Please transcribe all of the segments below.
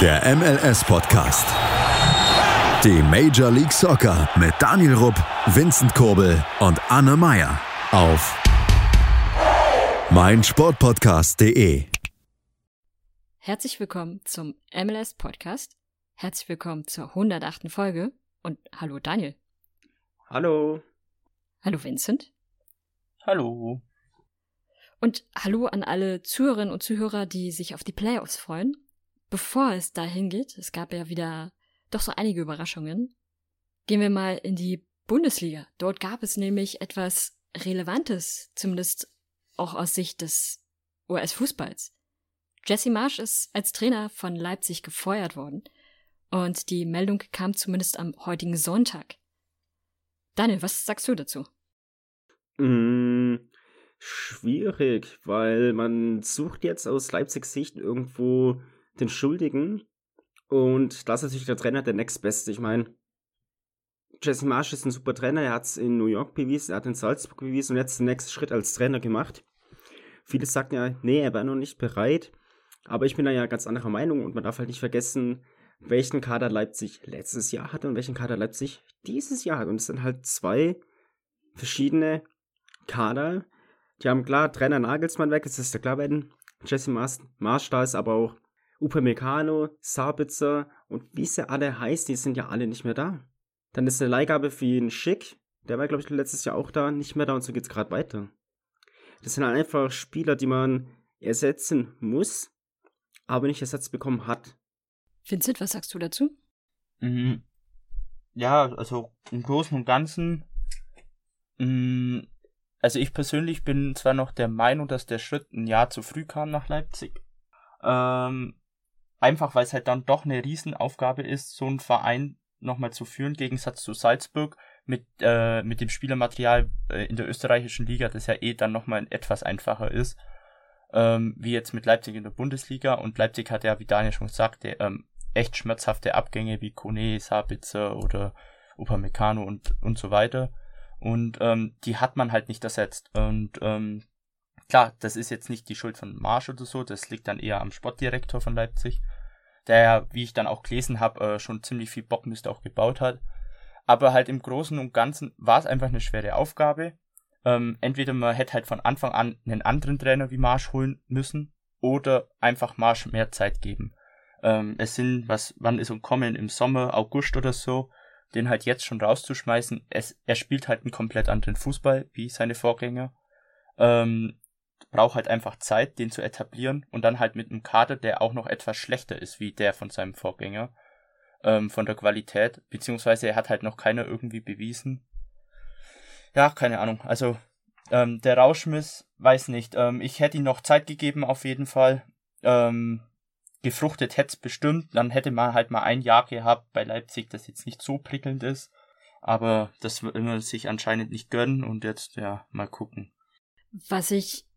Der MLS-Podcast. Die Major League Soccer mit Daniel Rupp, Vincent Kurbel und Anne Meyer auf meinsportpodcast.de. Herzlich willkommen zum MLS-Podcast. Herzlich willkommen zur 108. Folge. Und hallo Daniel. Hallo. Hallo Vincent. Hallo. Und hallo an alle Zuhörerinnen und Zuhörer, die sich auf die Playoffs freuen. Bevor es dahin geht, es gab ja wieder doch so einige Überraschungen, gehen wir mal in die Bundesliga. Dort gab es nämlich etwas Relevantes, zumindest auch aus Sicht des US-Fußballs. Jesse Marsch ist als Trainer von Leipzig gefeuert worden und die Meldung kam zumindest am heutigen Sonntag. Daniel, was sagst du dazu? Mm, schwierig, weil man sucht jetzt aus Leipzigs Sicht irgendwo den Schuldigen. Und das ist natürlich der Trainer der Next Beste. Ich meine, Jesse Marsch ist ein super Trainer. Er hat es in New York bewiesen, er hat in Salzburg bewiesen und jetzt den nächsten Schritt als Trainer gemacht. Viele sagen ja, nee, er war noch nicht bereit. Aber ich bin da ja ganz anderer Meinung und man darf halt nicht vergessen, welchen Kader Leipzig letztes Jahr hatte und welchen Kader Leipzig dieses Jahr hat. Und es sind halt zwei verschiedene Kader. Die haben klar Trainer Nagelsmann weg, es ist ja klar, wenn Jesse Marsch da ist, aber auch Upamecano, Sabitzer und wie sie alle heißen, die sind ja alle nicht mehr da. Dann ist eine Leihgabe für ihn Schick, der war glaube ich letztes Jahr auch da, nicht mehr da und so geht es gerade weiter. Das sind einfach Spieler, die man ersetzen muss, aber nicht ersetzt bekommen hat. Vincent, was sagst du dazu? Mhm. Ja, also im Großen und Ganzen, mh, also ich persönlich bin zwar noch der Meinung, dass der Schritt ein Jahr zu früh kam nach Leipzig. Ähm, einfach weil es halt dann doch eine Riesenaufgabe ist, so einen Verein nochmal zu führen, im Gegensatz zu Salzburg mit, äh, mit dem Spielermaterial äh, in der österreichischen Liga, das ja eh dann nochmal etwas einfacher ist, ähm, wie jetzt mit Leipzig in der Bundesliga. Und Leipzig hat ja, wie Daniel schon sagte, ähm, echt schmerzhafte Abgänge wie Kone, Sabitzer oder Upamecano und, und so weiter. Und ähm, die hat man halt nicht ersetzt. Und ähm, klar, das ist jetzt nicht die Schuld von Marsch oder so, das liegt dann eher am Sportdirektor von Leipzig, der ja, wie ich dann auch gelesen habe, äh, schon ziemlich viel Bockmist auch gebaut hat. Aber halt im Großen und Ganzen war es einfach eine schwere Aufgabe. Ähm, entweder man hätte halt von Anfang an einen anderen Trainer wie Marsch holen müssen oder einfach Marsch mehr Zeit geben. Ähm, es sind, was, wann ist und kommen im Sommer, August oder so, den halt jetzt schon rauszuschmeißen. Es, er spielt halt einen komplett anderen Fußball wie seine Vorgänger. Ähm, braucht halt einfach Zeit, den zu etablieren und dann halt mit einem Kader, der auch noch etwas schlechter ist wie der von seinem Vorgänger ähm, von der Qualität, beziehungsweise er hat halt noch keiner irgendwie bewiesen. Ja, keine Ahnung. Also ähm, der Rauschmiss, weiß nicht. Ähm, ich hätte ihm noch Zeit gegeben auf jeden Fall. Ähm, gefruchtet hätte es bestimmt. Dann hätte man halt mal ein Jahr gehabt bei Leipzig, das jetzt nicht so prickelnd ist. Aber das will man sich anscheinend nicht gönnen und jetzt, ja, mal gucken. Was ich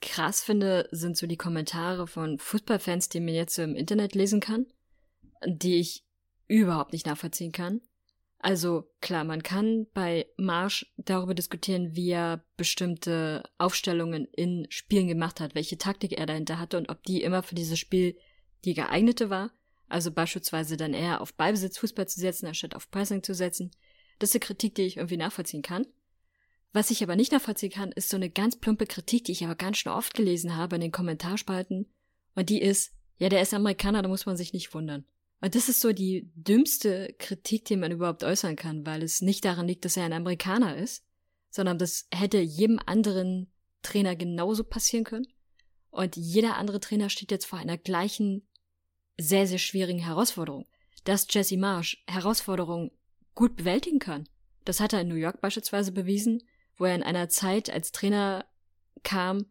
krass finde, sind so die Kommentare von Fußballfans, die man jetzt so im Internet lesen kann, die ich überhaupt nicht nachvollziehen kann. Also klar, man kann bei Marsch darüber diskutieren, wie er bestimmte Aufstellungen in Spielen gemacht hat, welche Taktik er dahinter hatte und ob die immer für dieses Spiel die geeignete war. Also beispielsweise dann eher auf Ballbesitz Fußball zu setzen, anstatt auf Pressing zu setzen. Das ist eine Kritik, die ich irgendwie nachvollziehen kann. Was ich aber nicht nachvollziehen kann, ist so eine ganz plumpe Kritik, die ich aber ganz schon oft gelesen habe in den Kommentarspalten. Und die ist, ja, der ist Amerikaner, da muss man sich nicht wundern. Und das ist so die dümmste Kritik, die man überhaupt äußern kann, weil es nicht daran liegt, dass er ein Amerikaner ist, sondern das hätte jedem anderen Trainer genauso passieren können. Und jeder andere Trainer steht jetzt vor einer gleichen, sehr, sehr schwierigen Herausforderung. Dass Jesse Marsh Herausforderungen gut bewältigen kann. Das hat er in New York beispielsweise bewiesen, wo er in einer Zeit als Trainer kam,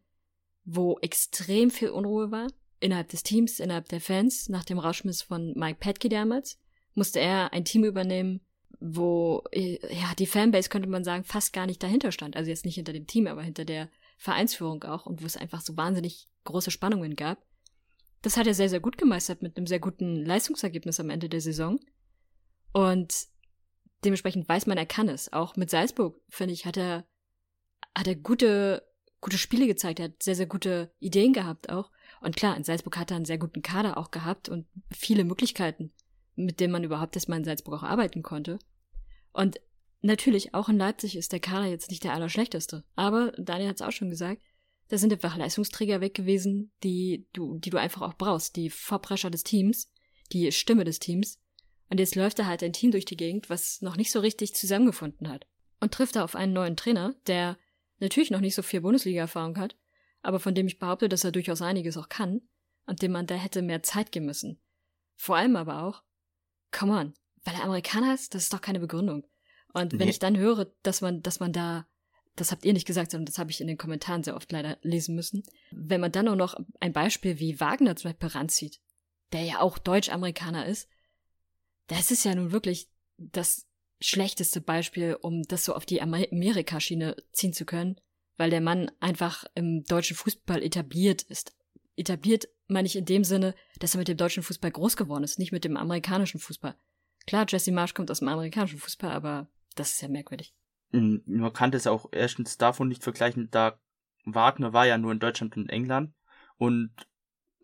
wo extrem viel Unruhe war, innerhalb des Teams, innerhalb der Fans, nach dem Rauschmiss von Mike Petke damals, musste er ein Team übernehmen, wo, ja, die Fanbase könnte man sagen, fast gar nicht dahinter stand. Also jetzt nicht hinter dem Team, aber hinter der Vereinsführung auch und wo es einfach so wahnsinnig große Spannungen gab. Das hat er sehr, sehr gut gemeistert mit einem sehr guten Leistungsergebnis am Ende der Saison. Und dementsprechend weiß man, er kann es. Auch mit Salzburg, finde ich, hat er, hat er gute, gute Spiele gezeigt. Er hat sehr, sehr gute Ideen gehabt auch. Und klar, in Salzburg hat er einen sehr guten Kader auch gehabt und viele Möglichkeiten, mit denen man überhaupt erstmal in Salzburg auch arbeiten konnte. Und natürlich, auch in Leipzig ist der Kader jetzt nicht der allerschlechteste. Aber Daniel hat es auch schon gesagt, da sind einfach Leistungsträger weg gewesen, die du, die du einfach auch brauchst. Die Vorprescher des Teams, die Stimme des Teams. Und jetzt läuft da halt ein Team durch die Gegend, was noch nicht so richtig zusammengefunden hat. Und trifft da auf einen neuen Trainer, der natürlich noch nicht so viel Bundesliga-Erfahrung hat, aber von dem ich behaupte, dass er durchaus einiges auch kann und dem man da hätte mehr Zeit geben müssen. Vor allem aber auch, come on, weil er Amerikaner ist, das ist doch keine Begründung. Und wenn ich dann höre, dass man, dass man da, das habt ihr nicht gesagt, sondern das habe ich in den Kommentaren sehr oft leider lesen müssen, wenn man dann auch noch ein Beispiel wie Wagner zum Beispiel ranzieht, der ja auch Deutsch-Amerikaner ist, das ist ja nun wirklich das schlechteste Beispiel, um das so auf die Amerikaschiene ziehen zu können, weil der Mann einfach im deutschen Fußball etabliert ist. Etabliert meine ich in dem Sinne, dass er mit dem deutschen Fußball groß geworden ist, nicht mit dem amerikanischen Fußball. Klar, Jesse Marsch kommt aus dem amerikanischen Fußball, aber das ist ja merkwürdig. Hm, man kann das auch erstens davon nicht vergleichen, da Wagner war ja nur in Deutschland und England und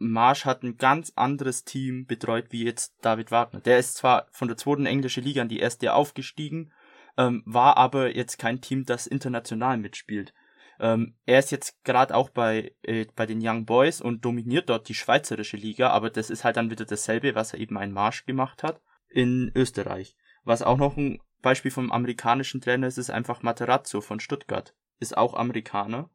Marsch hat ein ganz anderes Team betreut wie jetzt David Wagner. Der ist zwar von der zweiten englischen Liga in die erste aufgestiegen, ähm, war aber jetzt kein Team, das international mitspielt. Ähm, er ist jetzt gerade auch bei, äh, bei den Young Boys und dominiert dort die schweizerische Liga, aber das ist halt dann wieder dasselbe, was er eben ein Marsch gemacht hat in Österreich. Was auch noch ein Beispiel vom amerikanischen Trainer ist, ist einfach Materazzo von Stuttgart. Ist auch Amerikaner.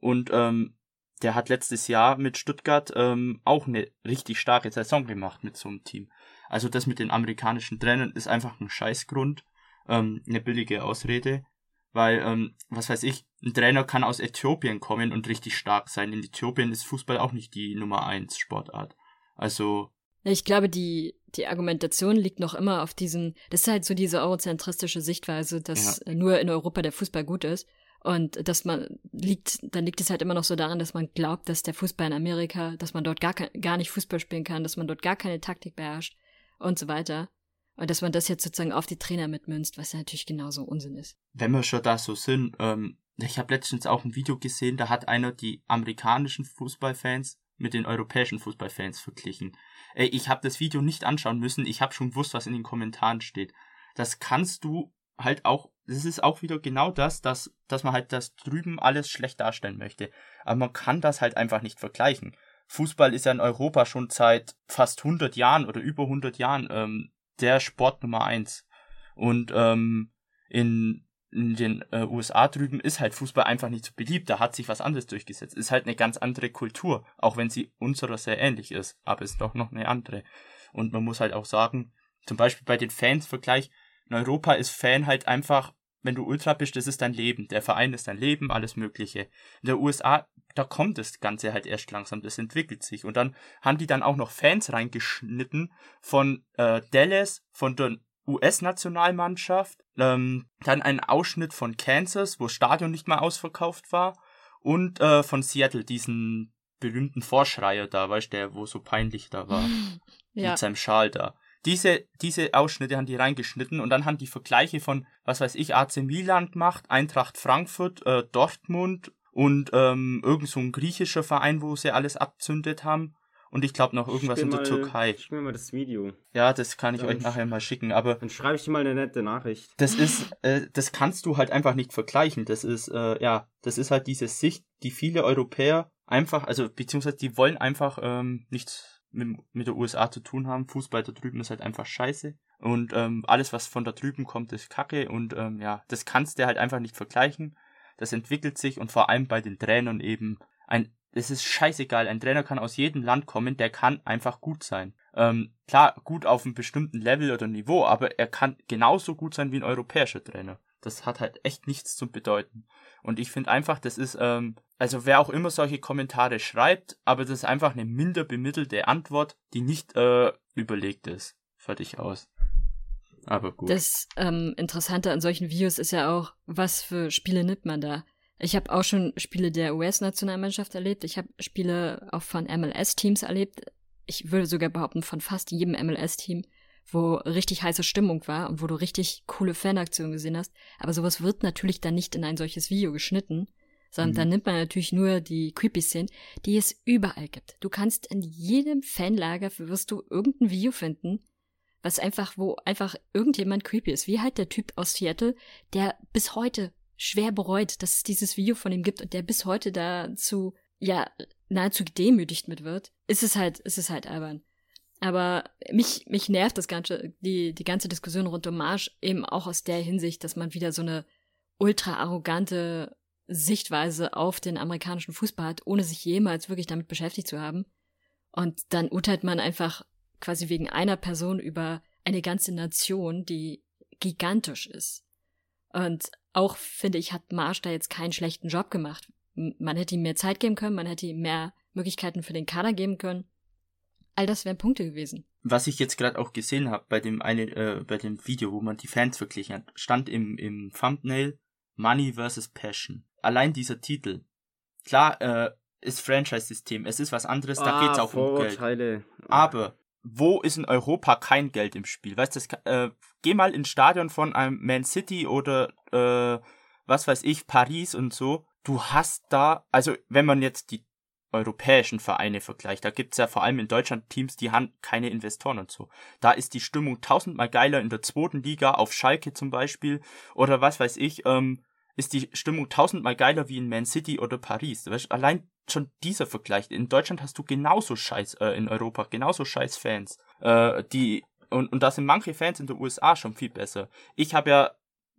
Und ähm, der hat letztes Jahr mit Stuttgart ähm, auch eine richtig starke Saison gemacht mit so einem Team. Also das mit den amerikanischen Trainern ist einfach ein Scheißgrund, ähm, eine billige Ausrede, weil, ähm, was weiß ich, ein Trainer kann aus Äthiopien kommen und richtig stark sein. In Äthiopien ist Fußball auch nicht die Nummer eins Sportart. Also. Ich glaube, die, die Argumentation liegt noch immer auf diesen, das ist halt so diese eurozentristische Sichtweise, dass ja. nur in Europa der Fußball gut ist. Und dass man liegt, dann liegt es halt immer noch so daran, dass man glaubt, dass der Fußball in Amerika, dass man dort gar, gar nicht Fußball spielen kann, dass man dort gar keine Taktik beherrscht und so weiter. Und dass man das jetzt sozusagen auf die Trainer mitmünzt, was ja natürlich genauso Unsinn ist. Wenn wir schon da so sind, ähm, ich habe letztens auch ein Video gesehen, da hat einer die amerikanischen Fußballfans mit den europäischen Fußballfans verglichen. Ey, ich habe das Video nicht anschauen müssen, ich habe schon gewusst, was in den Kommentaren steht. Das kannst du halt auch, das ist auch wieder genau das, dass, dass man halt das drüben alles schlecht darstellen möchte. Aber man kann das halt einfach nicht vergleichen. Fußball ist ja in Europa schon seit fast 100 Jahren oder über 100 Jahren ähm, der Sport Nummer eins. Und ähm, in, in den äh, USA drüben ist halt Fußball einfach nicht so beliebt. Da hat sich was anderes durchgesetzt. Ist halt eine ganz andere Kultur, auch wenn sie unserer sehr ähnlich ist. Aber ist doch noch eine andere. Und man muss halt auch sagen, zum Beispiel bei den Fans-Vergleich, in Europa ist Fan halt einfach, wenn du Ultra bist, das ist dein Leben. Der Verein ist dein Leben, alles Mögliche. In der USA, da kommt das Ganze halt erst langsam, das entwickelt sich. Und dann haben die dann auch noch Fans reingeschnitten von äh, Dallas, von der US-Nationalmannschaft, ähm, dann ein Ausschnitt von Kansas, wo das Stadion nicht mal ausverkauft war, und äh, von Seattle, diesen berühmten Vorschreier da, weißt du, der, wo so peinlich da war. Ja. Mit seinem Schal da diese, diese Ausschnitte haben die reingeschnitten und dann haben die Vergleiche von, was weiß ich, AC Milan gemacht, Eintracht Frankfurt, äh, Dortmund und ähm, irgend so ein griechischer Verein, wo sie alles abzündet haben. Und ich glaube noch irgendwas in der mal, Türkei. Ich mir mal das Video. Ja, das kann ich dann euch nachher mal schicken, aber. Dann schreibe ich dir mal eine nette Nachricht. Das ist, äh, das kannst du halt einfach nicht vergleichen. Das ist, äh, ja, das ist halt diese Sicht, die viele Europäer einfach, also beziehungsweise die wollen einfach ähm, nicht mit, mit der USA zu tun haben. Fußball da drüben ist halt einfach scheiße. Und ähm, alles, was von da drüben kommt, ist Kacke. Und ähm, ja, das kannst du halt einfach nicht vergleichen. Das entwickelt sich und vor allem bei den Trainern eben ein. Es ist scheißegal, ein Trainer kann aus jedem Land kommen, der kann einfach gut sein. Ähm, klar, gut auf einem bestimmten Level oder Niveau, aber er kann genauso gut sein wie ein europäischer Trainer. Das hat halt echt nichts zu bedeuten. Und ich finde einfach, das ist, ähm, also wer auch immer solche Kommentare schreibt, aber das ist einfach eine minder bemittelte Antwort, die nicht äh, überlegt ist. Fertig aus. Aber gut. Das ähm, Interessante an solchen Videos ist ja auch, was für Spiele nimmt man da. Ich habe auch schon Spiele der US-Nationalmannschaft erlebt. Ich habe Spiele auch von MLS-Teams erlebt. Ich würde sogar behaupten, von fast jedem MLS-Team wo richtig heiße Stimmung war und wo du richtig coole Fanaktionen gesehen hast. Aber sowas wird natürlich dann nicht in ein solches Video geschnitten, sondern Mhm. dann nimmt man natürlich nur die Creepy-Szenen, die es überall gibt. Du kannst in jedem Fanlager wirst du irgendein Video finden, was einfach, wo einfach irgendjemand creepy ist, wie halt der Typ aus Seattle, der bis heute schwer bereut, dass es dieses Video von ihm gibt und der bis heute dazu, ja, nahezu gedemütigt mit wird, ist es halt, ist es halt albern. Aber mich, mich nervt das ganze, die, die ganze Diskussion rund um Marsch eben auch aus der Hinsicht, dass man wieder so eine ultra arrogante Sichtweise auf den amerikanischen Fußball hat, ohne sich jemals wirklich damit beschäftigt zu haben. Und dann urteilt man einfach quasi wegen einer Person über eine ganze Nation, die gigantisch ist. Und auch, finde ich, hat Marsch da jetzt keinen schlechten Job gemacht. Man hätte ihm mehr Zeit geben können, man hätte ihm mehr Möglichkeiten für den Kader geben können. All das wären Punkte gewesen. Was ich jetzt gerade auch gesehen habe bei dem eine, äh, bei dem Video, wo man die Fans verglichen hat, stand im, im Thumbnail Money versus Passion. Allein dieser Titel. Klar, äh, ist Franchise-System, es ist was anderes, da Ah, geht's auch um Geld. Aber wo ist in Europa kein Geld im Spiel? Weißt du, äh, geh mal ins Stadion von einem Man City oder äh, was weiß ich, Paris und so. Du hast da, also wenn man jetzt die europäischen Vereine vergleicht, da gibt's ja vor allem in Deutschland Teams, die haben keine Investoren und so. Da ist die Stimmung tausendmal geiler in der zweiten Liga, auf Schalke zum Beispiel, oder was weiß ich, ähm, ist die Stimmung tausendmal geiler wie in Man City oder Paris. Weißt, allein schon dieser Vergleich. In Deutschland hast du genauso Scheiß, äh, in Europa, genauso Scheiß Fans. Äh, die, und, und da sind manche Fans in den USA schon viel besser. Ich habe ja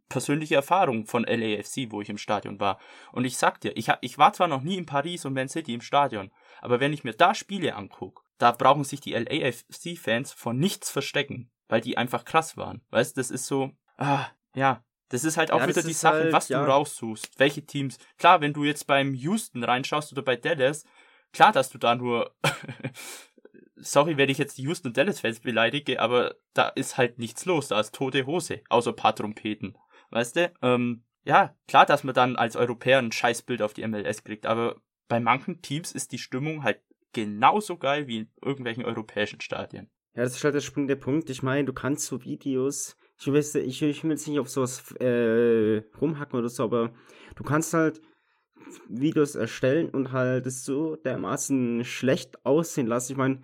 persönliche Erfahrung von LAFC, wo ich im Stadion war. Und ich sag dir, ich, hab, ich war zwar noch nie in Paris und Man City im Stadion, aber wenn ich mir da Spiele anguck, da brauchen sich die LAFC-Fans vor nichts verstecken, weil die einfach krass waren. Weißt, das ist so, ah, ja, das ist halt auch Ja, wieder die Sache, halt, was ja. du raussuchst, welche Teams. Klar, wenn du jetzt beim Houston reinschaust oder bei Dallas, klar, dass du da nur, sorry, wenn ich jetzt die Houston und Dallas-Fans beleidige, aber da ist halt nichts los, da ist tote Hose, außer ein paar Trompeten. Weißt du? Ähm, ja, klar, dass man dann als Europäer ein Scheißbild auf die MLS kriegt, aber bei manchen Teams ist die Stimmung halt genauso geil wie in irgendwelchen europäischen Stadien. Ja, das ist halt der springende Punkt. Ich meine, du kannst so Videos, ich weiß, ich, ich will jetzt nicht auf sowas äh, rumhacken oder so, aber du kannst halt Videos erstellen und halt es so dermaßen schlecht aussehen lassen. Ich meine,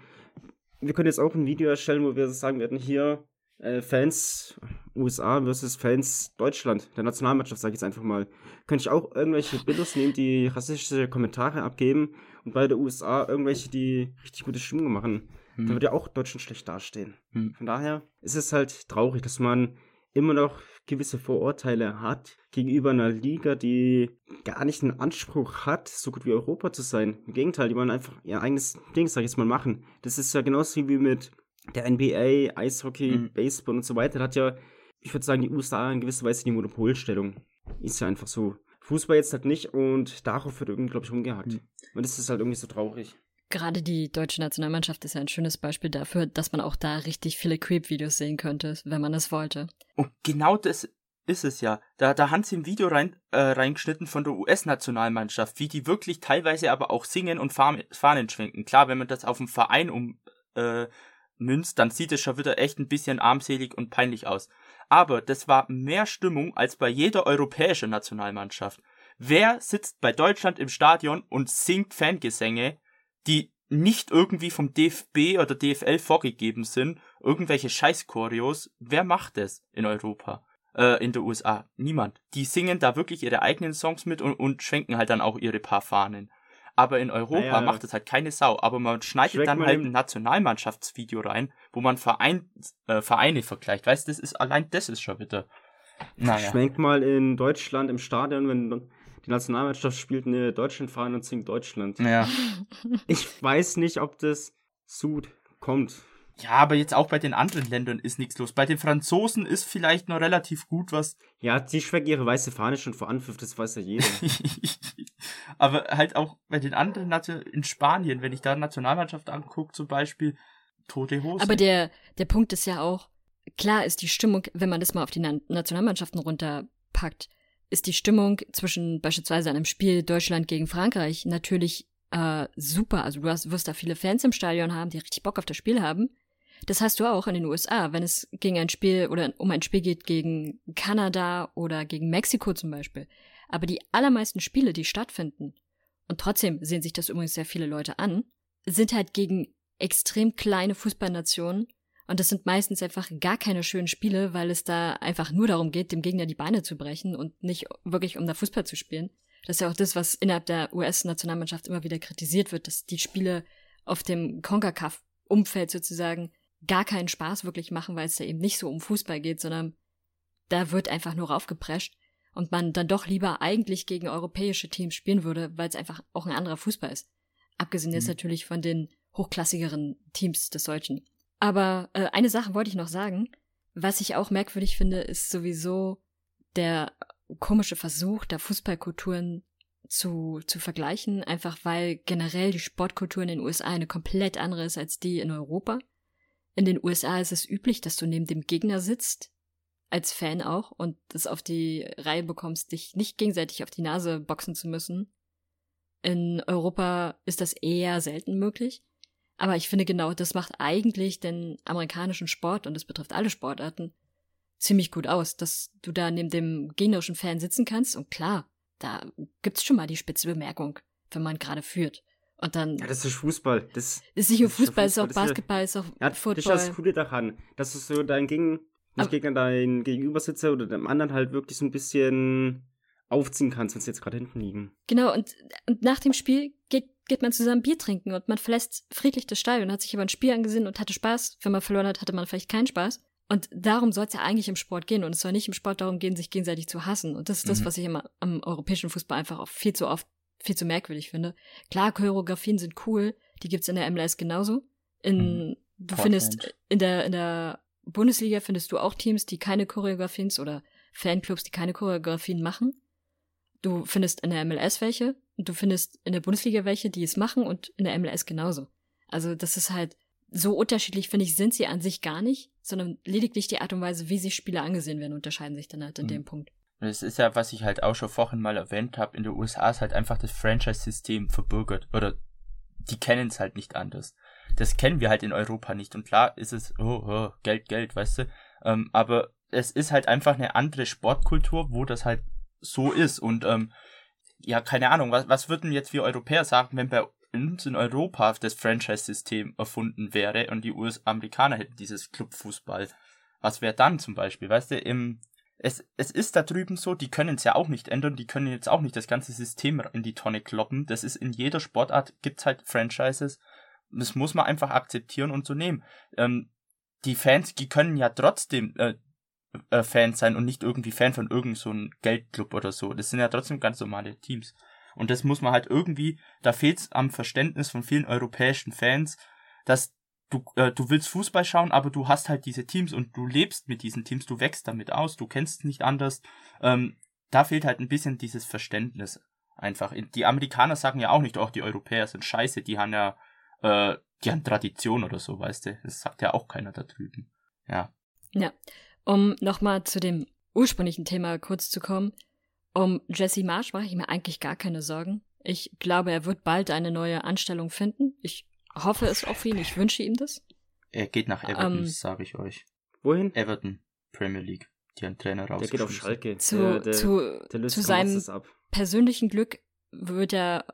wir können jetzt auch ein Video erstellen, wo wir sagen werden, hier äh, Fans USA versus Fans Deutschland, der Nationalmannschaft, sage ich jetzt einfach mal. Könnte ich auch irgendwelche Bilder nehmen, die rassistische Kommentare abgeben und bei der USA irgendwelche, die richtig gute Stimmung machen. Hm. Da würde ja auch Deutschland schlecht dastehen. Hm. Von daher ist es halt traurig, dass man immer noch gewisse Vorurteile hat gegenüber einer Liga, die gar nicht einen Anspruch hat, so gut wie Europa zu sein. Im Gegenteil, die wollen einfach ihr eigenes Ding, sag ich jetzt mal, machen. Das ist ja genauso wie mit der NBA, Eishockey, Mhm. Baseball und so weiter. Da hat ja, ich würde sagen, die USA in gewisser Weise die Monopolstellung. Ist ja einfach so. Fußball jetzt halt nicht und darauf wird irgendwie, glaube ich, rumgehackt. Mhm. Und das ist halt irgendwie so traurig. Gerade die deutsche Nationalmannschaft ist ja ein schönes Beispiel dafür, dass man auch da richtig viele Creep-Videos sehen könnte, wenn man es wollte. Und genau das ist es ja. Da, da haben sie ein Video rein, äh, reingeschnitten von der US-Nationalmannschaft, wie die wirklich teilweise aber auch singen und Fahnen, schwenken. Klar, wenn man das auf einen Verein um äh, dann sieht es schon wieder echt ein bisschen armselig und peinlich aus. Aber das war mehr Stimmung als bei jeder europäischen Nationalmannschaft. Wer sitzt bei Deutschland im Stadion und singt Fangesänge, die nicht irgendwie vom DFB oder DFL vorgegeben sind, irgendwelche Scheißchoreos? Wer macht das in Europa? Äh, in der USA? Niemand. Die singen da wirklich ihre eigenen Songs mit und, und schwenken halt dann auch ihre paar Fahnen. Aber in Europa Naja. macht das halt keine Sau. Aber man schneidet dann halt ein Nationalmannschaftsvideo rein, wo man Verein, äh, Vereine vergleicht. Weißt du, das ist allein das ist schon wieder. Naja. Schwenkt mal in Deutschland im Stadion, wenn die Nationalmannschaft spielt eine Deutschlandfahne und singt Deutschland. Ja. Ich weiß nicht, ob das so gut kommt. ja, aber jetzt auch bei den anderen Ländern ist nichts los. Bei den Franzosen ist vielleicht noch relativ gut was. Ja, die schwenken ihre weiße Fahne schon vor Anpfiff, das weiß ja jeder. aber halt auch bei den anderen Nation in Spanien, wenn ich da Nationalmannschaft angucke, zum Beispiel, tote Hose. Aber der, der Punkt ist ja auch, klar ist die Stimmung, wenn man das mal auf die Na Nationalmannschaften runterpackt, ist die Stimmung zwischen beispielsweise einem Spiel Deutschland gegen Frankreich natürlich äh, super. Also du hast, wirst da viele Fans im Stadion haben, die richtig Bock auf das Spiel haben. Das hast du auch in den USA, wenn es gegen ein Spiel oder um ein Spiel geht gegen Kanada oder gegen Mexiko zum Beispiel. Aber die allermeisten Spiele, die stattfinden, und trotzdem sehen sich das übrigens sehr viele Leute an, sind halt gegen extrem kleine Fußballnationen. Und das sind meistens einfach gar keine schönen Spiele, weil es da einfach nur darum geht, dem Gegner die Beine zu brechen und nicht wirklich um da Fußball zu spielen. Das ist ja auch das, was innerhalb der US-Nationalmannschaft immer wieder kritisiert wird, dass die Spiele auf dem CONCACAF-Umfeld sozusagen gar keinen Spaß wirklich machen, weil es da eben nicht so um Fußball geht, sondern da wird einfach nur raufgeprescht und man dann doch lieber eigentlich gegen europäische Teams spielen würde, weil es einfach auch ein anderer Fußball ist. Abgesehen mhm. jetzt natürlich von den hochklassigeren Teams des Deutschen. Aber äh, eine Sache wollte ich noch sagen. Was ich auch merkwürdig finde, ist sowieso der komische Versuch der Fußballkulturen zu, zu vergleichen, einfach weil generell die Sportkultur in den USA eine komplett andere ist als die in Europa. In den USA ist es üblich, dass du neben dem Gegner sitzt, als Fan auch, und das auf die Reihe bekommst, dich nicht gegenseitig auf die Nase boxen zu müssen. In Europa ist das eher selten möglich. Aber ich finde genau, das macht eigentlich den amerikanischen Sport, und das betrifft alle Sportarten, ziemlich gut aus, dass du da neben dem gegnerischen Fan sitzen kannst. Und klar, da gibt's schon mal die spitze Bemerkung, wenn man gerade führt. Und dann. Ja, das ist Fußball. Das ist nicht nur Fußball, ist auch Basketball, ist auch ja, Football. Das ist das Coole daran, dass du so dein Gegen, nicht gegen deinen Gegenübersitzer oder dem anderen halt wirklich so ein bisschen aufziehen kannst, wenn sie jetzt gerade hinten liegen. Genau, und, und nach dem Spiel geht, geht man zusammen Bier trinken und man verlässt friedlich das Stadion, hat sich über ein Spiel angesehen und hatte Spaß. Wenn man verloren hat, hatte man vielleicht keinen Spaß. Und darum soll es ja eigentlich im Sport gehen. Und es soll nicht im Sport darum gehen, sich gegenseitig zu hassen. Und das ist das, mhm. was ich immer am europäischen Fußball einfach auch viel zu oft, viel zu merkwürdig finde. Klar, Choreografien sind cool. Die gibt's in der MLS genauso. In, mhm. du findest in der, in der Bundesliga findest du auch Teams, die keine Choreografien oder Fanclubs, die keine Choreografien machen. Du findest in der MLS welche und du findest in der Bundesliga welche, die es machen und in der MLS genauso. Also das ist halt so unterschiedlich, finde ich, sind sie an sich gar nicht, sondern lediglich die Art und Weise, wie sich Spiele angesehen werden, unterscheiden sich dann halt in mhm. dem Punkt. Das ist ja, was ich halt auch schon vorhin mal erwähnt habe, in den USA ist halt einfach das Franchise-System verbürgert. Oder die kennen es halt nicht anders. Das kennen wir halt in Europa nicht. Und klar ist es, oh, oh Geld, Geld, weißt du. Ähm, aber es ist halt einfach eine andere Sportkultur, wo das halt so ist. Und ähm, ja, keine Ahnung, was, was würden jetzt wir Europäer sagen, wenn bei uns in Europa das Franchise-System erfunden wäre und die US-Amerikaner hätten dieses Clubfußball? Was wäre dann zum Beispiel? Weißt du, im, es, es ist da drüben so, die können es ja auch nicht ändern, die können jetzt auch nicht das ganze System in die Tonne kloppen. Das ist in jeder Sportart, gibt's halt Franchises. Das muss man einfach akzeptieren und so nehmen. Ähm, die Fans, die können ja trotzdem äh, äh, Fans sein und nicht irgendwie Fan von irgendeinem so Geldclub oder so. Das sind ja trotzdem ganz normale Teams. Und das muss man halt irgendwie, da fehlt es am Verständnis von vielen europäischen Fans, dass du, äh, du willst Fußball schauen, aber du hast halt diese Teams und du lebst mit diesen Teams, du wächst damit aus, du kennst es nicht anders. Ähm, da fehlt halt ein bisschen dieses Verständnis einfach. Die Amerikaner sagen ja auch nicht, auch die Europäer sind scheiße, die haben ja, äh, die haben Tradition oder so, weißt du. Das sagt ja auch keiner da drüben. Ja. Ja. Um nochmal zu dem ursprünglichen Thema kurz zu kommen. Um Jesse Marsh mache ich mir eigentlich gar keine Sorgen. Ich glaube, er wird bald eine neue Anstellung finden. Ich hoffe es auf ihn. Ich wünsche ihm das. Er geht nach Everton, ähm, sage ich euch. Wohin? Everton, Premier League. Die haben Trainer raus. Der geht auf Schalke. Zu, der, der, zu, der zu seinem persönlichen Glück wird er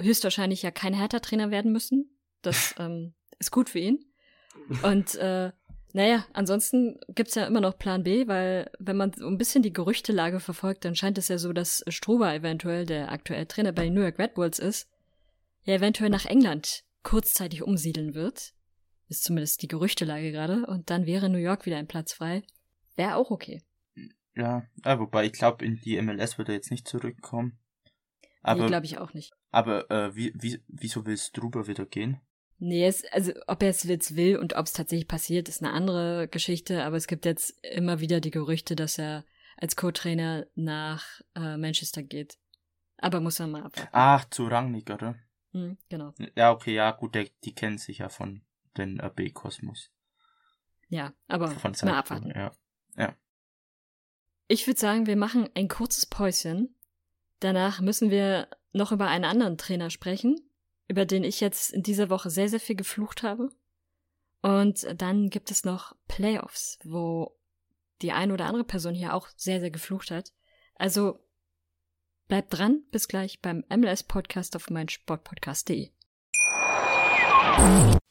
höchstwahrscheinlich ja kein härter Trainer werden müssen. Das ähm, ist gut für ihn. Und äh, naja, ansonsten gibt's ja immer noch Plan B, weil wenn man so ein bisschen die Gerüchtelage verfolgt, dann scheint es ja so, dass Struber eventuell, der aktuell Trainer bei den New York Red Bulls ist, ja eventuell nach England kurzzeitig umsiedeln wird. Ist zumindest die Gerüchtelage gerade. Und dann wäre New York wieder ein Platz frei. Wäre auch okay. Ja, wobei ich glaube, in die MLS wird er jetzt nicht zurückkommen. Aber, nee, glaube ich auch nicht. Aber äh, wie, wie, wieso will Struber wieder gehen? Nee, es, also ob er es jetzt will und ob es tatsächlich passiert, ist eine andere Geschichte, aber es gibt jetzt immer wieder die Gerüchte, dass er als Co-Trainer nach äh, Manchester geht. Aber muss er mal abwarten. Ach, zu Rangnick, oder? Hm, genau. Ja, okay, ja, gut, der, die kennen sich ja von den äh, B-Kosmos. Ja, aber von mal abwarten. Ja. ja. Ich würde sagen, wir machen ein kurzes Päuschen. Danach müssen wir noch über einen anderen Trainer sprechen, über den ich jetzt in dieser Woche sehr, sehr viel geflucht habe. Und dann gibt es noch Playoffs, wo die eine oder andere Person hier auch sehr, sehr geflucht hat. Also Bleibt dran, bis gleich beim MLS-Podcast auf meinsportpodcast.de.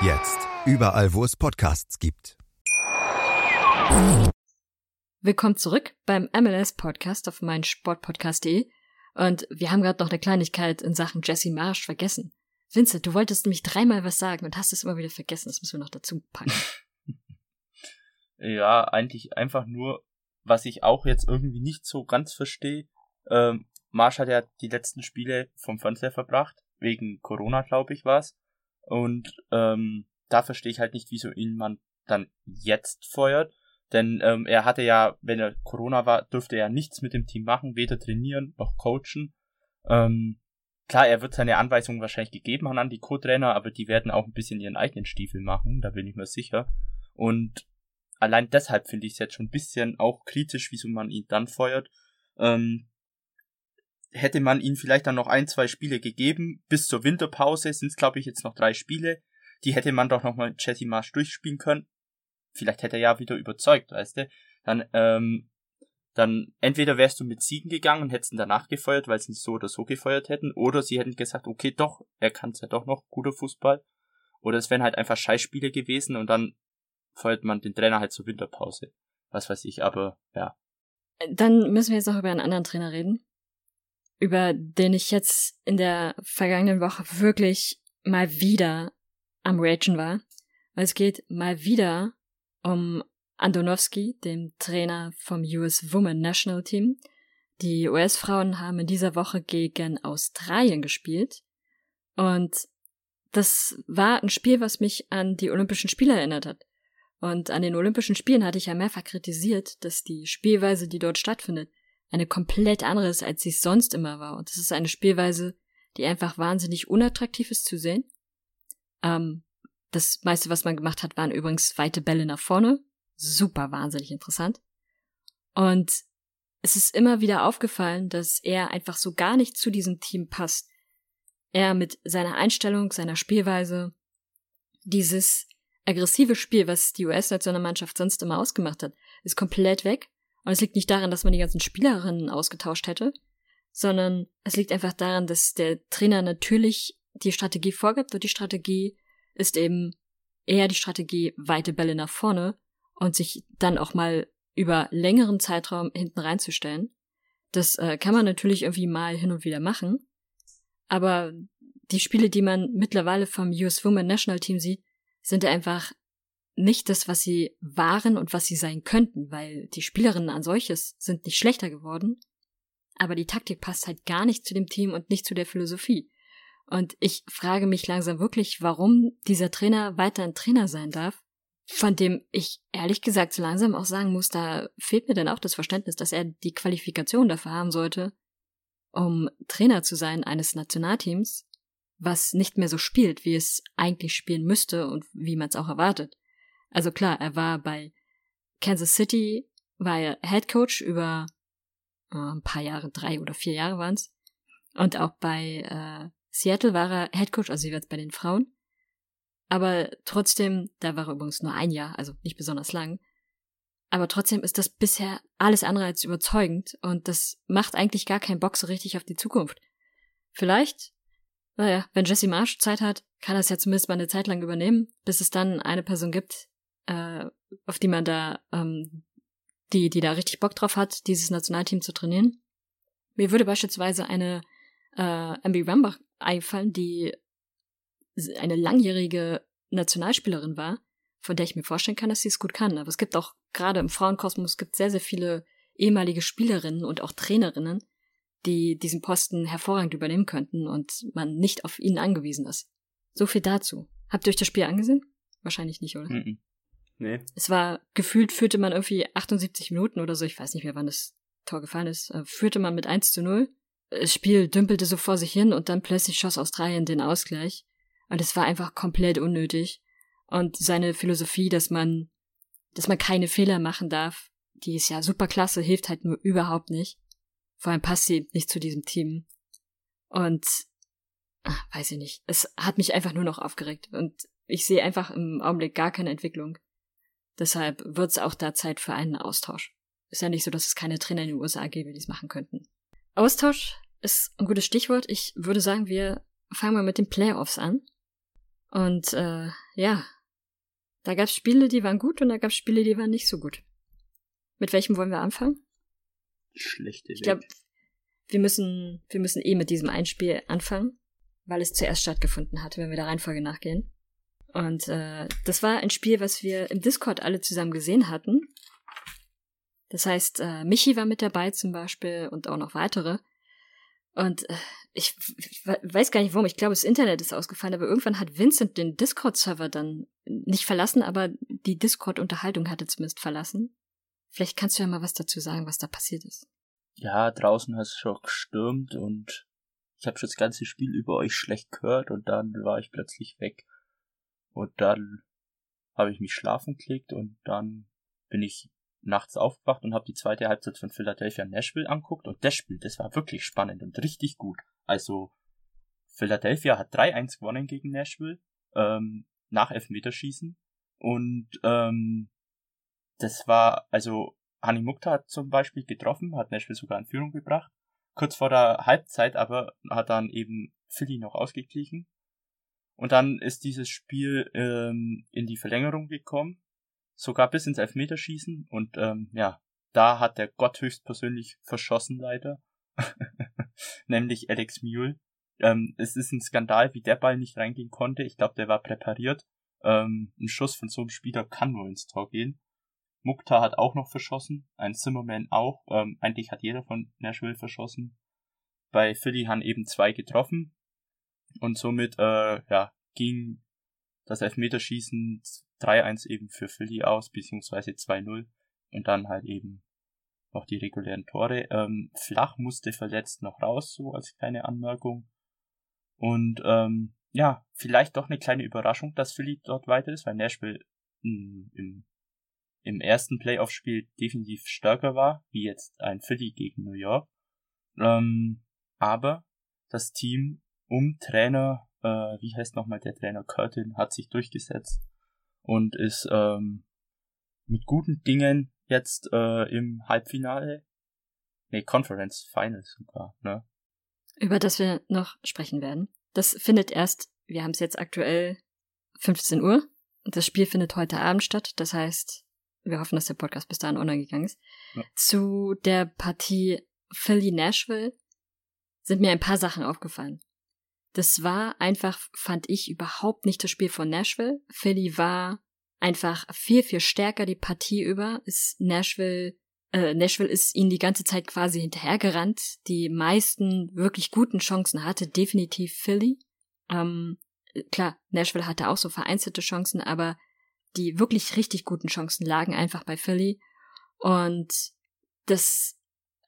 Jetzt überall, wo es Podcasts gibt. Willkommen zurück beim MLS Podcast auf meinsportpodcast.de. Und wir haben gerade noch eine Kleinigkeit in Sachen Jesse Marsch vergessen. Vincent, du wolltest nämlich dreimal was sagen und hast es immer wieder vergessen. Das müssen wir noch dazu packen. ja, eigentlich einfach nur, was ich auch jetzt irgendwie nicht so ganz verstehe. Ähm, Marsch hat ja die letzten Spiele vom Fernseher verbracht, wegen Corona, glaube ich, war's. Und ähm, da verstehe ich halt nicht, wieso ihn man dann jetzt feuert. Denn ähm, er hatte ja, wenn er Corona war, durfte er nichts mit dem Team machen, weder trainieren noch coachen. Ähm, klar, er wird seine Anweisungen wahrscheinlich gegeben haben an die Co-Trainer, aber die werden auch ein bisschen ihren eigenen Stiefel machen, da bin ich mir sicher. Und allein deshalb finde ich es jetzt schon ein bisschen auch kritisch, wieso man ihn dann feuert. Ähm, hätte man ihm vielleicht dann noch ein, zwei Spiele gegeben. Bis zur Winterpause sind es, glaube ich, jetzt noch drei Spiele. Die hätte man doch nochmal Jesse Marsch durchspielen können. Vielleicht hätte er ja wieder überzeugt, weißt du. Dann, ähm, dann entweder wärst du mit Siegen gegangen und hättest ihn danach gefeuert, weil sie ihn so oder so gefeuert hätten, oder sie hätten gesagt, okay, doch, er kann es ja doch noch, guter Fußball. Oder es wären halt einfach Scheißspiele gewesen und dann feuert man den Trainer halt zur Winterpause. Was weiß ich, aber ja. Dann müssen wir jetzt noch über einen anderen Trainer reden über den ich jetzt in der vergangenen Woche wirklich mal wieder am Ragen war. Es geht mal wieder um Andonowski, dem Trainer vom US Women National Team. Die US-Frauen haben in dieser Woche gegen Australien gespielt. Und das war ein Spiel, was mich an die Olympischen Spiele erinnert hat. Und an den Olympischen Spielen hatte ich ja mehrfach kritisiert, dass die Spielweise, die dort stattfindet, eine komplett andere ist, als sie es sonst immer war. Und das ist eine Spielweise, die einfach wahnsinnig unattraktiv ist zu sehen. Ähm, das meiste, was man gemacht hat, waren übrigens weite Bälle nach vorne. Super wahnsinnig interessant. Und es ist immer wieder aufgefallen, dass er einfach so gar nicht zu diesem Team passt. Er mit seiner Einstellung, seiner Spielweise, dieses aggressive Spiel, was die US-Nationalmannschaft sonst immer ausgemacht hat, ist komplett weg. Und es liegt nicht daran, dass man die ganzen Spielerinnen ausgetauscht hätte, sondern es liegt einfach daran, dass der Trainer natürlich die Strategie vorgibt und die Strategie ist eben eher die Strategie weite Bälle nach vorne und sich dann auch mal über längeren Zeitraum hinten reinzustellen. Das äh, kann man natürlich irgendwie mal hin und wieder machen, aber die Spiele, die man mittlerweile vom US Women National Team sieht, sind einfach nicht das, was sie waren und was sie sein könnten, weil die Spielerinnen an solches sind nicht schlechter geworden, aber die Taktik passt halt gar nicht zu dem Team und nicht zu der Philosophie. Und ich frage mich langsam wirklich, warum dieser Trainer weiter ein Trainer sein darf, von dem ich ehrlich gesagt so langsam auch sagen muss, da fehlt mir dann auch das Verständnis, dass er die Qualifikation dafür haben sollte, um Trainer zu sein eines Nationalteams, was nicht mehr so spielt, wie es eigentlich spielen müsste und wie man es auch erwartet. Also klar, er war bei Kansas City, war er Head Coach über äh, ein paar Jahre, drei oder vier Jahre waren's. Und auch bei äh, Seattle war er Head Coach, also jeweils bei den Frauen. Aber trotzdem, da war er übrigens nur ein Jahr, also nicht besonders lang. Aber trotzdem ist das bisher alles andere als überzeugend und das macht eigentlich gar keinen Bock so richtig auf die Zukunft. Vielleicht, naja, wenn Jesse Marsh Zeit hat, kann er es ja zumindest mal eine Zeit lang übernehmen, bis es dann eine Person gibt, äh, auf die man da, ähm, die, die da richtig Bock drauf hat, dieses Nationalteam zu trainieren. Mir würde beispielsweise eine äh, Ambi Rambach einfallen, die eine langjährige Nationalspielerin war, von der ich mir vorstellen kann, dass sie es gut kann. Aber es gibt auch gerade im Frauenkosmos gibt sehr, sehr viele ehemalige Spielerinnen und auch Trainerinnen, die diesen Posten hervorragend übernehmen könnten und man nicht auf ihnen angewiesen ist. So viel dazu. Habt ihr euch das Spiel angesehen? Wahrscheinlich nicht, oder? Mhm. Nee. Es war gefühlt führte man irgendwie 78 Minuten oder so, ich weiß nicht mehr, wann das Tor gefallen ist, äh, führte man mit 1 zu 0. Das Spiel dümpelte so vor sich hin und dann plötzlich schoss Australien den Ausgleich. Und es war einfach komplett unnötig. Und seine Philosophie, dass man, dass man keine Fehler machen darf, die ist ja super klasse, hilft halt nur überhaupt nicht. Vor allem passt sie nicht zu diesem Team. Und ach, weiß ich nicht. Es hat mich einfach nur noch aufgeregt. Und ich sehe einfach im Augenblick gar keine Entwicklung. Deshalb wird es auch da Zeit für einen Austausch. Ist ja nicht so, dass es keine Trainer in den USA gäbe, die es machen könnten. Austausch ist ein gutes Stichwort. Ich würde sagen, wir fangen mal mit den Playoffs an. Und äh, ja, da gab es Spiele, die waren gut und da gab es Spiele, die waren nicht so gut. Mit welchem wollen wir anfangen? Schlechte Ich glaube, wir müssen, wir müssen eh mit diesem Einspiel anfangen, weil es zuerst stattgefunden hat, wenn wir der Reihenfolge nachgehen. Und äh, das war ein Spiel, was wir im Discord alle zusammen gesehen hatten. Das heißt, äh, Michi war mit dabei zum Beispiel und auch noch weitere. Und äh, ich, ich weiß gar nicht warum, ich glaube, das Internet ist ausgefallen, aber irgendwann hat Vincent den Discord-Server dann nicht verlassen, aber die Discord-Unterhaltung hatte zumindest verlassen. Vielleicht kannst du ja mal was dazu sagen, was da passiert ist. Ja, draußen hat es schon gestürmt und ich habe schon das ganze Spiel über euch schlecht gehört und dann war ich plötzlich weg. Und dann habe ich mich schlafen gelegt und dann bin ich nachts aufgewacht und habe die zweite Halbzeit von Philadelphia Nashville anguckt und das Spiel, das war wirklich spannend und richtig gut. Also Philadelphia hat 3-1 gewonnen gegen Nashville ähm, nach Elfmeterschießen und ähm, das war, also Hani Mukta hat zum Beispiel getroffen, hat Nashville sogar in Führung gebracht. Kurz vor der Halbzeit aber hat dann eben Philly noch ausgeglichen und dann ist dieses Spiel ähm, in die Verlängerung gekommen, sogar bis ins Elfmeterschießen. Und ähm, ja, da hat der Gott höchstpersönlich verschossen leider, nämlich Alex Mule. Ähm, es ist ein Skandal, wie der Ball nicht reingehen konnte. Ich glaube, der war präpariert. Ähm, ein Schuss von so einem Spieler kann nur ins Tor gehen. Mukta hat auch noch verschossen, ein Zimmerman auch. Ähm, eigentlich hat jeder von Nashville verschossen. Bei Philly haben eben zwei getroffen. Und somit äh, ja, ging das Elfmeterschießen 3-1 eben für Philly aus, beziehungsweise 2-0. Und dann halt eben noch die regulären Tore. Ähm, Flach musste verletzt noch raus, so als kleine Anmerkung. Und ähm, ja, vielleicht doch eine kleine Überraschung, dass Philly dort weiter ist, weil Nashville mh, hm, im, im ersten Playoff-Spiel definitiv stärker war, wie jetzt ein Philly gegen New York. Ähm, aber das Team um Trainer, äh, wie heißt nochmal der Trainer, Curtin, hat sich durchgesetzt und ist ähm, mit guten Dingen jetzt äh, im Halbfinale, nee, Conference Finals sogar, ne? Über das wir noch sprechen werden. Das findet erst, wir haben es jetzt aktuell 15 Uhr. Das Spiel findet heute Abend statt. Das heißt, wir hoffen, dass der Podcast bis dahin online gegangen ist. Ja. Zu der Partie Philly Nashville sind mir ein paar Sachen aufgefallen. Das war einfach, fand ich, überhaupt nicht das Spiel von Nashville. Philly war einfach viel, viel stärker die Partie über. Ist Nashville, äh, Nashville ist ihnen die ganze Zeit quasi hinterhergerannt. Die meisten wirklich guten Chancen hatte definitiv Philly. Ähm, klar, Nashville hatte auch so vereinzelte Chancen, aber die wirklich richtig guten Chancen lagen einfach bei Philly. Und das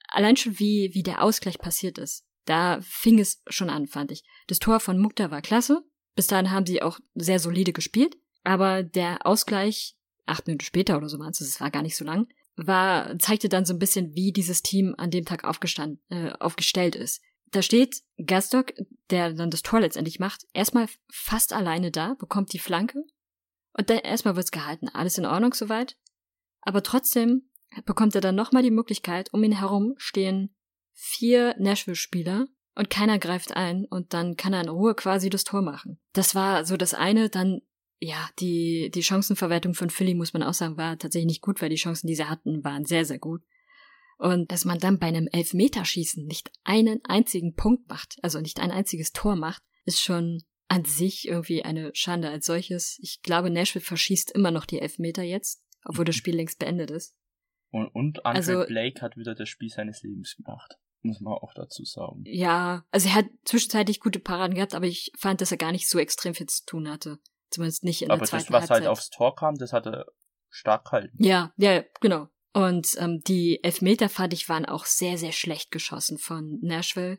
allein schon wie, wie der Ausgleich passiert ist. Da fing es schon an, fand ich. Das Tor von Mukta war klasse. Bis dahin haben sie auch sehr solide gespielt. Aber der Ausgleich, acht Minuten später oder so waren es, es war gar nicht so lang, war, zeigte dann so ein bisschen, wie dieses Team an dem Tag aufgestand, äh, aufgestellt ist. Da steht Gastock, der dann das Tor letztendlich macht, erstmal fast alleine da, bekommt die Flanke und dann erstmal wird's gehalten. Alles in Ordnung soweit. Aber trotzdem bekommt er dann nochmal die Möglichkeit, um ihn herum stehen vier Nashville-Spieler und keiner greift ein und dann kann er in Ruhe quasi das Tor machen. Das war so das eine, dann ja, die, die Chancenverwertung von Philly, muss man auch sagen, war tatsächlich nicht gut, weil die Chancen, die sie hatten, waren sehr, sehr gut. Und dass man dann bei einem Elfmeterschießen nicht einen einzigen Punkt macht, also nicht ein einziges Tor macht, ist schon an sich irgendwie eine Schande als solches. Ich glaube, Nashville verschießt immer noch die Elfmeter jetzt, obwohl das Spiel längst beendet ist. Und, und Andre also, Blake hat wieder das Spiel seines Lebens gemacht muss man auch dazu sagen. Ja, also er hat zwischenzeitlich gute Paraden gehabt, aber ich fand, dass er gar nicht so extrem viel zu tun hatte. Zumindest nicht in aber der zweiten Aber das, was Halbzeit. halt aufs Tor kam, das hatte stark gehalten. Ja, ja, genau. Und ähm, die Elfmeter, fand ich, waren auch sehr, sehr schlecht geschossen von Nashville.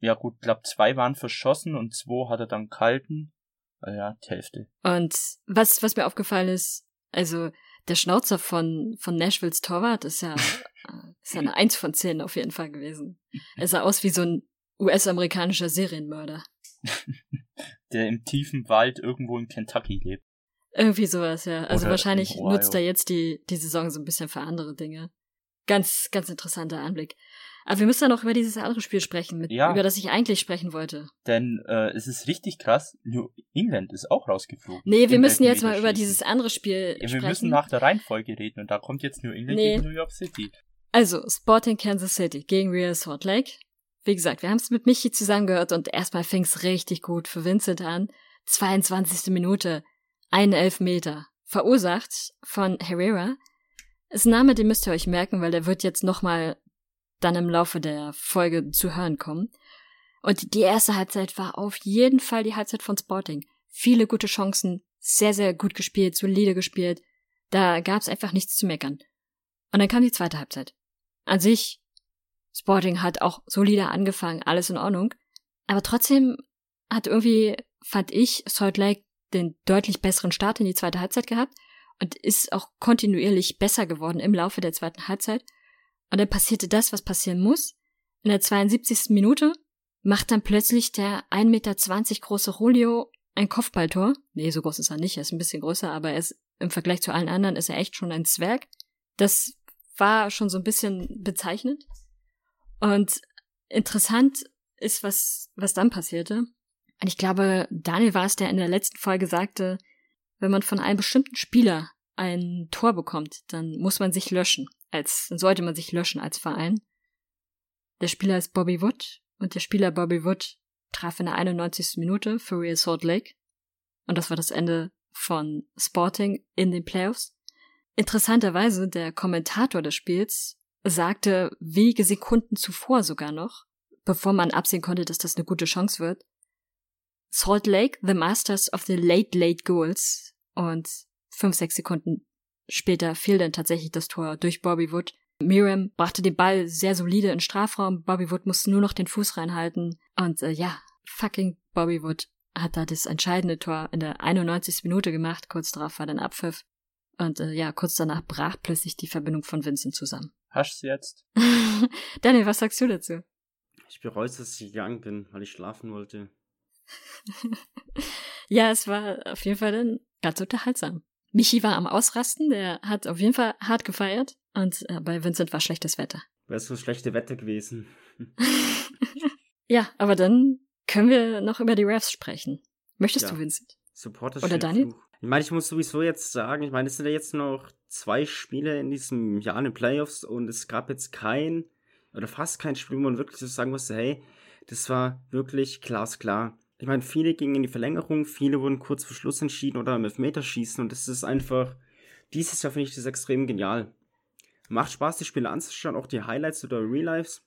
Ja gut, glaub zwei waren verschossen und zwei hat er dann kalten. Also ja, die Hälfte. Und was, was mir aufgefallen ist, also der Schnauzer von, von Nashvilles Torwart ist ja, ist ja eine Eins von zehn auf jeden Fall gewesen. Er sah aus wie so ein US-amerikanischer Serienmörder. Der im tiefen Wald irgendwo in Kentucky lebt. Irgendwie sowas, ja. Also Oder wahrscheinlich nutzt er jetzt die, die Saison so ein bisschen für andere Dinge. Ganz, ganz interessanter Anblick. Aber wir müssen ja noch über dieses andere Spiel sprechen, mit, Ja. über das ich eigentlich sprechen wollte. Denn äh, es ist richtig krass, New England ist auch rausgeflogen. Nee, wir müssen jetzt mal über dieses andere Spiel Ja, wir sprechen. müssen nach der Reihenfolge reden und da kommt jetzt New England Nee. gegen New York City. Also, Sporting Kansas City gegen Real Salt Lake. Wie gesagt, wir haben es mit Michi zusammengehört und erstmal fing es richtig gut für Vincent an. 22. Minute, ein Elfmeter. Verursacht von Herrera. Ist ein Name, den müsst ihr euch merken, weil der wird jetzt nochmal dann im Laufe der Folge zu hören kommen. Und die erste Halbzeit war auf jeden Fall die Halbzeit von Sporting. Viele gute Chancen, sehr, sehr gut gespielt, solide gespielt. Da gab's einfach nichts zu meckern. Und dann kam die zweite Halbzeit. An sich, Sporting hat auch solide angefangen, alles in Ordnung. Aber trotzdem hat irgendwie, fand ich, Salt Lake den deutlich besseren Start in die zweite Halbzeit gehabt und ist auch kontinuierlich besser geworden im Laufe der zweiten Halbzeit. Und dann passierte das, was passieren muss. In der 72. Minute macht dann plötzlich der 1,20 Meter große Julio ein Kopfballtor. Nee, so groß ist er nicht, er ist ein bisschen größer, aber er ist im Vergleich zu allen anderen ist er echt schon ein Zwerg. Das war schon so ein bisschen bezeichnend. Und interessant ist, was, was dann passierte. Und ich glaube, Daniel war es, der in der letzten Folge sagte, wenn man von einem bestimmten Spieler ein Tor bekommt, dann muss man sich löschen. Als, dann sollte man sich löschen als Verein. Der Spieler ist Bobby Wood und der Spieler Bobby Wood traf in der 91. Minute für Real Salt Lake. Und das war das Ende von Sporting in den Playoffs. Interessanterweise, der Kommentator des Spiels sagte wenige Sekunden zuvor sogar noch, bevor man absehen konnte, dass das eine gute Chance wird, Salt Lake, the masters of the late, late goals. Und fünf, sechs Sekunden später fiel dann tatsächlich das Tor durch Bobby Wood. Miriam brachte den Ball sehr solide in Strafraum. Bobby Wood musste nur noch den Fuß reinhalten. Und äh, ja, fucking Bobby Wood hat da das entscheidende Tor in der 91. Minute gemacht. Kurz darauf war dann Abpfiff. Und äh, ja, kurz danach brach plötzlich die Verbindung von Vincent zusammen. Hast du jetzt? Daniel, was sagst du dazu? Ich bereue es, dass ich gegangen bin, weil ich schlafen wollte. ja, es war auf jeden Fall dann ganz unterhaltsam. Michi war am Ausrasten, der hat auf jeden Fall hart gefeiert und äh, bei Vincent war schlechtes Wetter. Wäre so schlechte Wetter gewesen. ja, aber dann können wir noch über die Refs sprechen. Möchtest Ja. du, Vincent? Supporter Oder Daniel? Ich meine, ich muss sowieso jetzt sagen, ich meine, es sind ja jetzt noch zwei Spiele in diesem Jahr in den Playoffs und es gab jetzt kein oder fast kein Spiel, wo man wirklich so sagen musste, hey, das war wirklich glasklar. Ich meine, viele gingen in die Verlängerung, viele wurden kurz vor Schluss entschieden oder im Elfmeterschießen und das ist einfach, dieses Jahr finde ich das extrem genial. Macht Spaß, die Spiele anzuschauen, auch die Highlights oder Real Lives.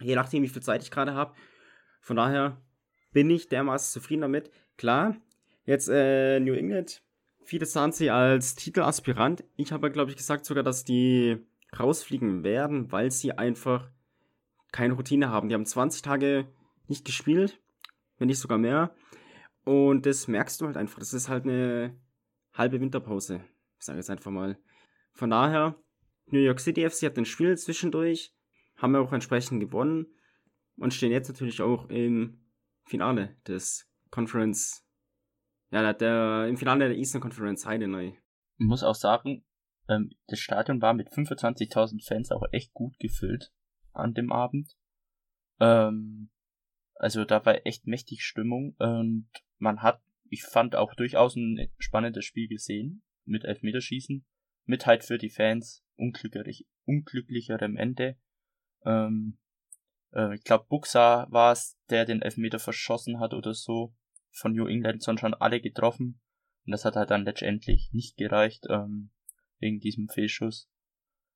Je nachdem, wie viel Zeit ich gerade habe. Von daher bin ich dermaßen zufrieden damit. Klar, jetzt äh, New England, viele sahen sie als Titelaspirant. Ich habe, glaube ich, gesagt sogar, dass die rausfliegen werden, weil sie einfach keine Routine haben. Die haben 20 Tage nicht gespielt, wenn nicht sogar mehr. Und das merkst du halt einfach. Das ist halt eine halbe Winterpause. Ich sage jetzt einfach mal. Von daher, New York City FC hat ein Spiel zwischendurch, haben wir auch entsprechend gewonnen und stehen jetzt natürlich auch im Finale des Conference, ja, der, im Finale der Eastern Conference Heidenau. Ich muss auch sagen, ähm, das Stadion war mit 25.000 Fans auch echt gut gefüllt an dem Abend. Ähm, also da war echt mächtig Stimmung und man hat, ich fand auch durchaus ein spannendes Spiel gesehen mit Elfmeterschießen, mit halt für die Fans unglücklich, unglücklicherem Ende. Ähm, äh, ich glaube, Buxa war es, der den Elfmeter verschossen hat oder so. Von New England sind schon alle getroffen. Und das hat halt dann letztendlich nicht gereicht, ähm, wegen diesem Fehlschuss.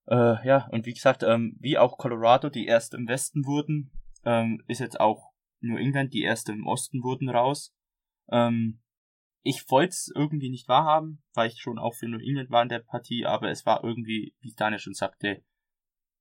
Äh, ja, und wie gesagt, ähm, wie auch Colorado, die erst im Westen wurden, ähm, ist jetzt auch New England, die erst im Osten wurden, raus. Ähm, ich wollte es irgendwie nicht wahrhaben, weil ich schon auch für New England war in der Partie, aber es war irgendwie, wie Daniel schon sagte,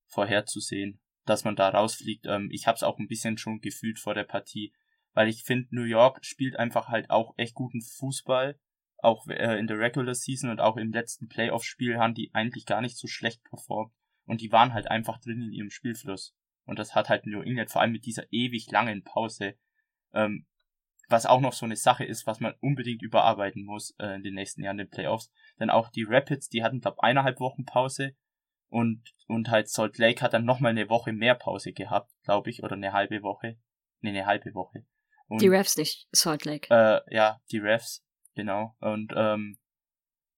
vorherzusehen, dass man da rausfliegt. Ähm, ich habe es auch ein bisschen schon gefühlt vor der Partie, weil ich finde, New York spielt einfach halt auch echt guten Fußball. Auch äh, in der Regular Season und auch im letzten Playoff-Spiel haben die eigentlich gar nicht so schlecht performt. Und die waren halt einfach drin in ihrem Spielfluss. Und das hat halt New England vor allem mit dieser ewig langen Pause ähm, was auch noch so eine Sache ist, was man unbedingt überarbeiten muss äh, in den nächsten Jahren in den Playoffs. Denn auch die Rapids, die hatten, glaube eineinhalb Wochen Pause und, und halt Salt Lake hat dann nochmal eine Woche mehr Pause gehabt, glaube ich, oder eine halbe Woche. Nee, eine halbe Woche. Und, die Refs nicht, Salt Lake. Äh, ja, die Refs, genau. Und ähm,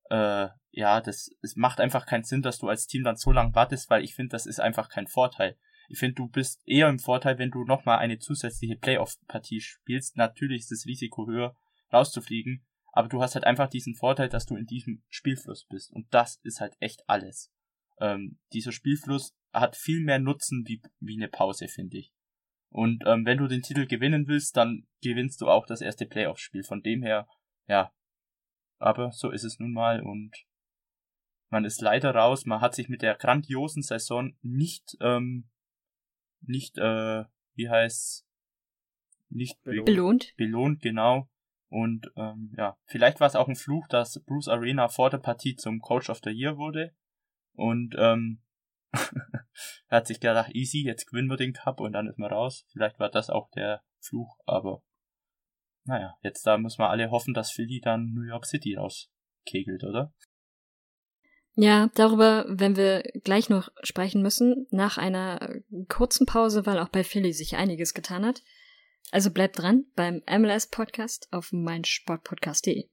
äh, ja, das es macht einfach keinen Sinn, dass du als Team dann so lange wartest, weil ich finde, das ist einfach kein Vorteil. Ich finde, du bist eher im Vorteil, wenn du nochmal eine zusätzliche Playoff-Partie spielst. Natürlich ist das Risiko höher, rauszufliegen, aber du hast halt einfach diesen Vorteil, dass du in diesem Spielfluss bist. Und das ist halt echt alles. Ähm, dieser Spielfluss hat viel mehr Nutzen wie, wie eine Pause, finde ich. Und ähm, wenn du den Titel gewinnen willst, dann gewinnst du auch das erste Playoff-Spiel. Von dem her, ja. Aber so ist es nun mal und man ist leider raus. Man hat sich mit der grandiosen Saison nicht ähm, nicht, äh, wie heißt nicht belohnt. Belohnt, genau. Und ähm, ja, vielleicht war es auch ein Fluch, dass Bruce Arena vor der Partie zum Coach of the Year wurde. Und ähm, er hat sich gedacht, easy, jetzt gewinnen wir den Cup und dann ist man raus. Vielleicht war das auch der Fluch, aber naja, jetzt da müssen wir alle hoffen, dass Philly dann New York City rauskegelt, oder? Ja, darüber werden wir gleich noch sprechen müssen, nach einer kurzen Pause, weil auch bei Philly sich einiges getan hat. Also bleibt dran beim MLS Podcast auf meinsportpodcast.de.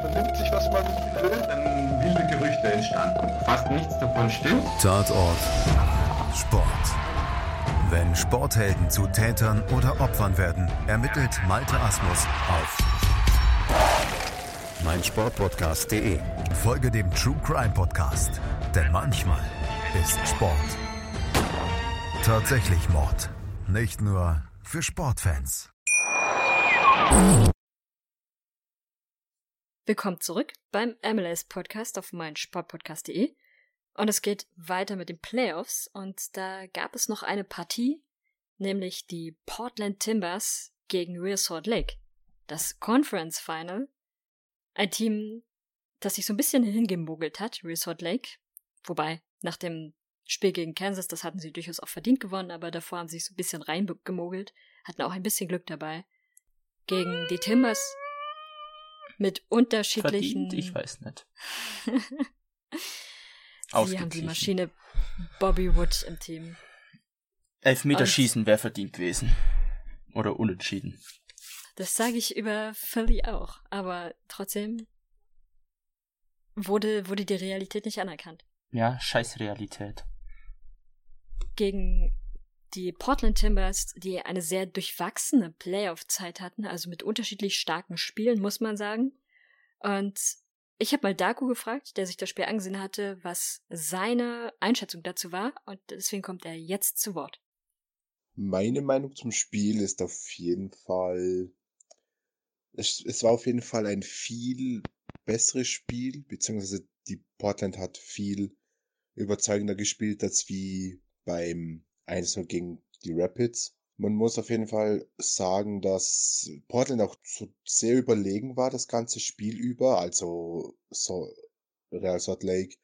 Vernimmt sich, was man will, dann wilde Gerüchte entstanden. Fast nichts davon stimmt. Tatort. Sport. Wenn Sporthelden zu Tätern oder Opfern werden, ermittelt Malte Asmus auf meinsportpodcast.de. Folge dem True Crime Podcast, denn manchmal ist Sport tatsächlich Mord. Nicht nur für Sportfans. Willkommen zurück beim MLS Podcast auf meinsportpodcast.de. Und es geht weiter mit den Playoffs. Und da gab es noch eine Partie, nämlich die Portland Timbers gegen Real Salt Lake. Das Conference Final ein Team, das sich so ein bisschen hingemogelt hat, Resort Lake. Wobei, nach dem Spiel gegen Kansas, das hatten sie durchaus auch verdient gewonnen, aber davor haben sie sich so ein bisschen reingemogelt, hatten auch ein bisschen Glück dabei. Gegen die Timbers mit unterschiedlichen. Verdient? Ich weiß nicht. sie haben die Maschine Bobby Wood im Team. Elfmeterschießen wäre verdient gewesen. Oder unentschieden. Das sage ich über Philly auch, aber trotzdem wurde, wurde die Realität nicht anerkannt. Ja, scheiß Realität. Gegen die Portland Timbers, die eine sehr durchwachsene Playoff-Zeit hatten, also mit unterschiedlich starken Spielen, muss man sagen. Und ich habe mal Daku gefragt, der sich das Spiel angesehen hatte, was seine Einschätzung dazu war, und deswegen kommt er jetzt zu Wort. Meine Meinung zum Spiel ist auf jeden Fall es, es war auf jeden Fall ein viel besseres Spiel, beziehungsweise die Portland hat viel überzeugender gespielt als wie beim 1 gegen die Rapids. Man muss auf jeden Fall sagen, dass Portland auch sehr überlegen war das ganze Spiel über. Also so Real Salt Lake